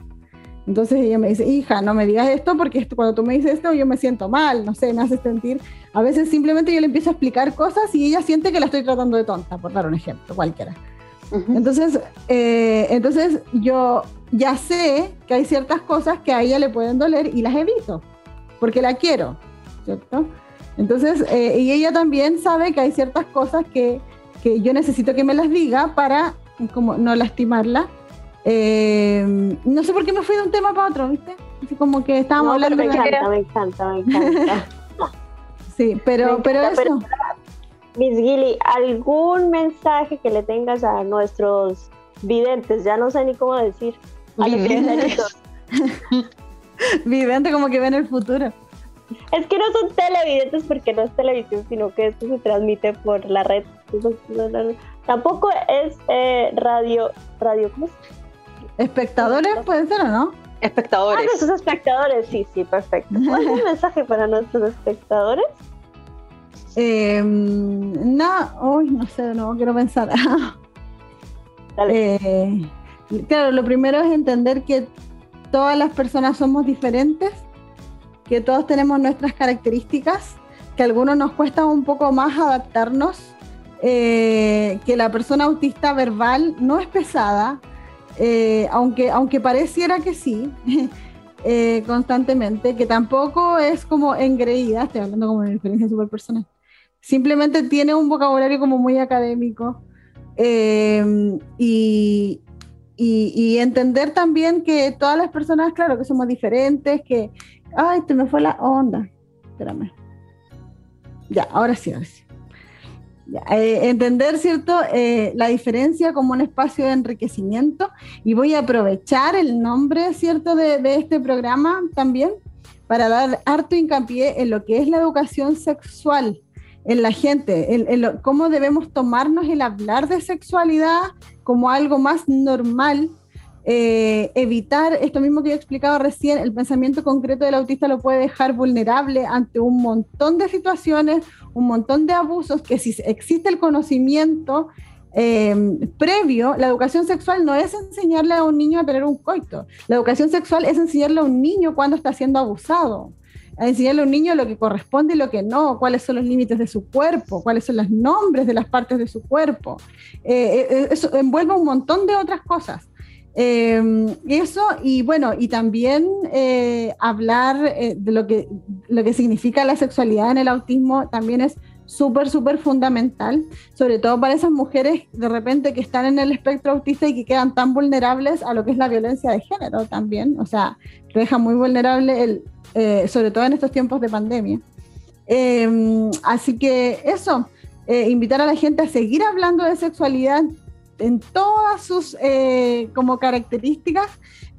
Entonces ella me dice, hija, no me digas esto porque esto, cuando tú me dices esto yo me siento mal, no sé, me hace sentir. A veces simplemente yo le empiezo a explicar cosas y ella siente que la estoy tratando de tonta, por dar un ejemplo, cualquiera. Entonces, eh, entonces yo ya sé que hay ciertas cosas que a ella le pueden doler y las evito, porque la quiero, ¿cierto? Entonces, eh, y ella también sabe que hay ciertas cosas que que yo necesito que me las diga para como no lastimarla. Eh, no sé por qué me fui de un tema para otro, ¿viste? Así como que estábamos hablando me encanta, me encanta, me encanta, [laughs] sí, pero, pero eso. Miss Gilly, ¿algún mensaje que le tengas a nuestros videntes? Ya no sé ni cómo decir. Videntes. [laughs] Vidente como que ven el futuro. Es que no son televidentes porque no es televisión, sino que esto se transmite por la red. Tampoco es eh, radio, radio, ¿cómo es? Espectadores, puede ser o no? Espectadores. Ah, nuestros espectadores, sí, sí, perfecto. ¿Cuál es un [laughs] mensaje para nuestros espectadores? Eh, no, hoy no sé, no quiero pensar. [laughs] Eh, claro, lo primero es entender que todas las personas somos diferentes, que todos tenemos nuestras características, que a algunos nos cuesta un poco más adaptarnos, eh, que la persona autista verbal no es pesada, eh, aunque, aunque pareciera que sí, [laughs] constantemente, que tampoco es como engreída, estoy hablando como de experiencia super personal simplemente tiene un vocabulario como muy académico. Em, y, y, entender también que todas las personas, claro, que somos diferentes, que, ay, te me fue la onda. Espérame. Ya, ahora sí, ahora sí. Eh, entender, ¿cierto?, eh, la diferencia como un espacio de enriquecimiento y voy a aprovechar el nombre, ¿cierto?, de, este programa también para dar harto hincapié en lo que es la educación sexual en la gente, en, cómo debemos tomarnos el hablar de sexualidad como algo más normal, eh, evitar esto mismo que yo he explicado recién, el pensamiento concreto del autista lo puede dejar vulnerable ante un montón de situaciones, un montón de abusos, que si existe el conocimiento em, previo, la educación sexual no es enseñarle a un niño a tener un coito, la educación sexual es enseñarle a un niño cuando está siendo abusado a enseñarle a un niño lo que corresponde y lo que no, cuáles son los límites de su cuerpo, cuáles son los nombres de las partes de su cuerpo. Eh, eh, eso envuelve un montón de otras cosas. Em, eso, y bueno, y también eh, hablar de lo que, lo que significa la sexualidad en el autismo también es súper, súper fundamental, sobre todo para esas mujeres de repente que están en el espectro autista y que quedan tan vulnerables a lo que es la violencia de género también, o sea, deja muy vulnerable el, eh, sobre todo en estos tiempos de pandemia. Em, así que eso, eh, invitar a la gente a seguir hablando de sexualidad en todas sus eh, como características,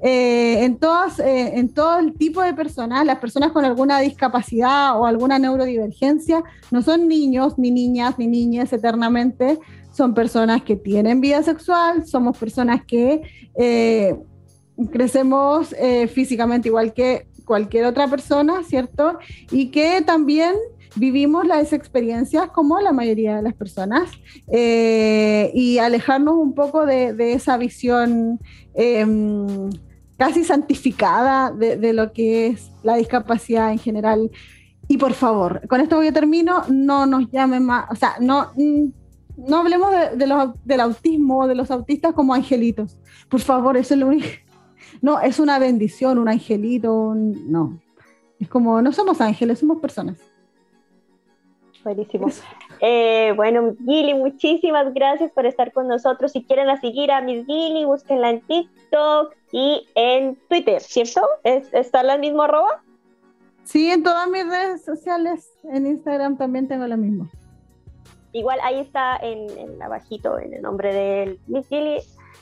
en, todas, en todo el tipo de personas, las personas con alguna discapacidad o alguna neurodivergencia, no son niños, ni niñas, ni niñas eternamente, son personas que tienen vida sexual, somos personas que crecemos físicamente igual que cualquier otra persona, ¿cierto? Y que también vivimos las experiencias como la mayoría de las personas eh, y alejarnos un poco de, esa visión em, casi santificada de, lo que es la discapacidad en general. Y por favor, con esto voy a termino, no nos llamen más, o sea, no, mm, no hablemos de, los, del autismo, de los autistas como angelitos. Por favor, eso es lo único no, es una bendición, un angelito, no. Es como, no somos ángeles, somos personas. Buenísimo. Eh, bueno, Gili, muchísimas gracias por estar con nosotros. Si quieren a seguir a Miss Gili, búsquenla en TikTok y en Twitter, ¿cierto? ¿Está la mismo arroba? Sí, en todas mis redes sociales. En Instagram también tengo la misma. Igual ahí está en, en abajito, en el nombre de Miss Gili,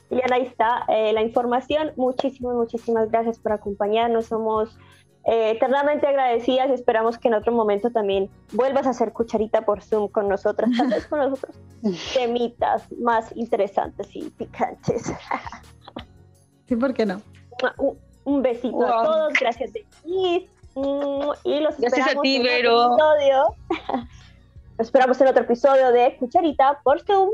Liliana, ahí está eh, la información. Muchísimas, muchísimas gracias por acompañarnos. Somos eh, eternamente agradecidas y esperamos que en otro momento también vuelvas a hacer cucharita por Zoom con nosotras, tal vez con nosotros [laughs] temitas más interesantes y picantes. [laughs] sí, ¿por qué no? Un, besito a todos, gracias de ti. Y los gracias esperamos a ti, en Vero. otro episodio. [laughs] Los esperamos en otro episodio de Cucharita por Zoom.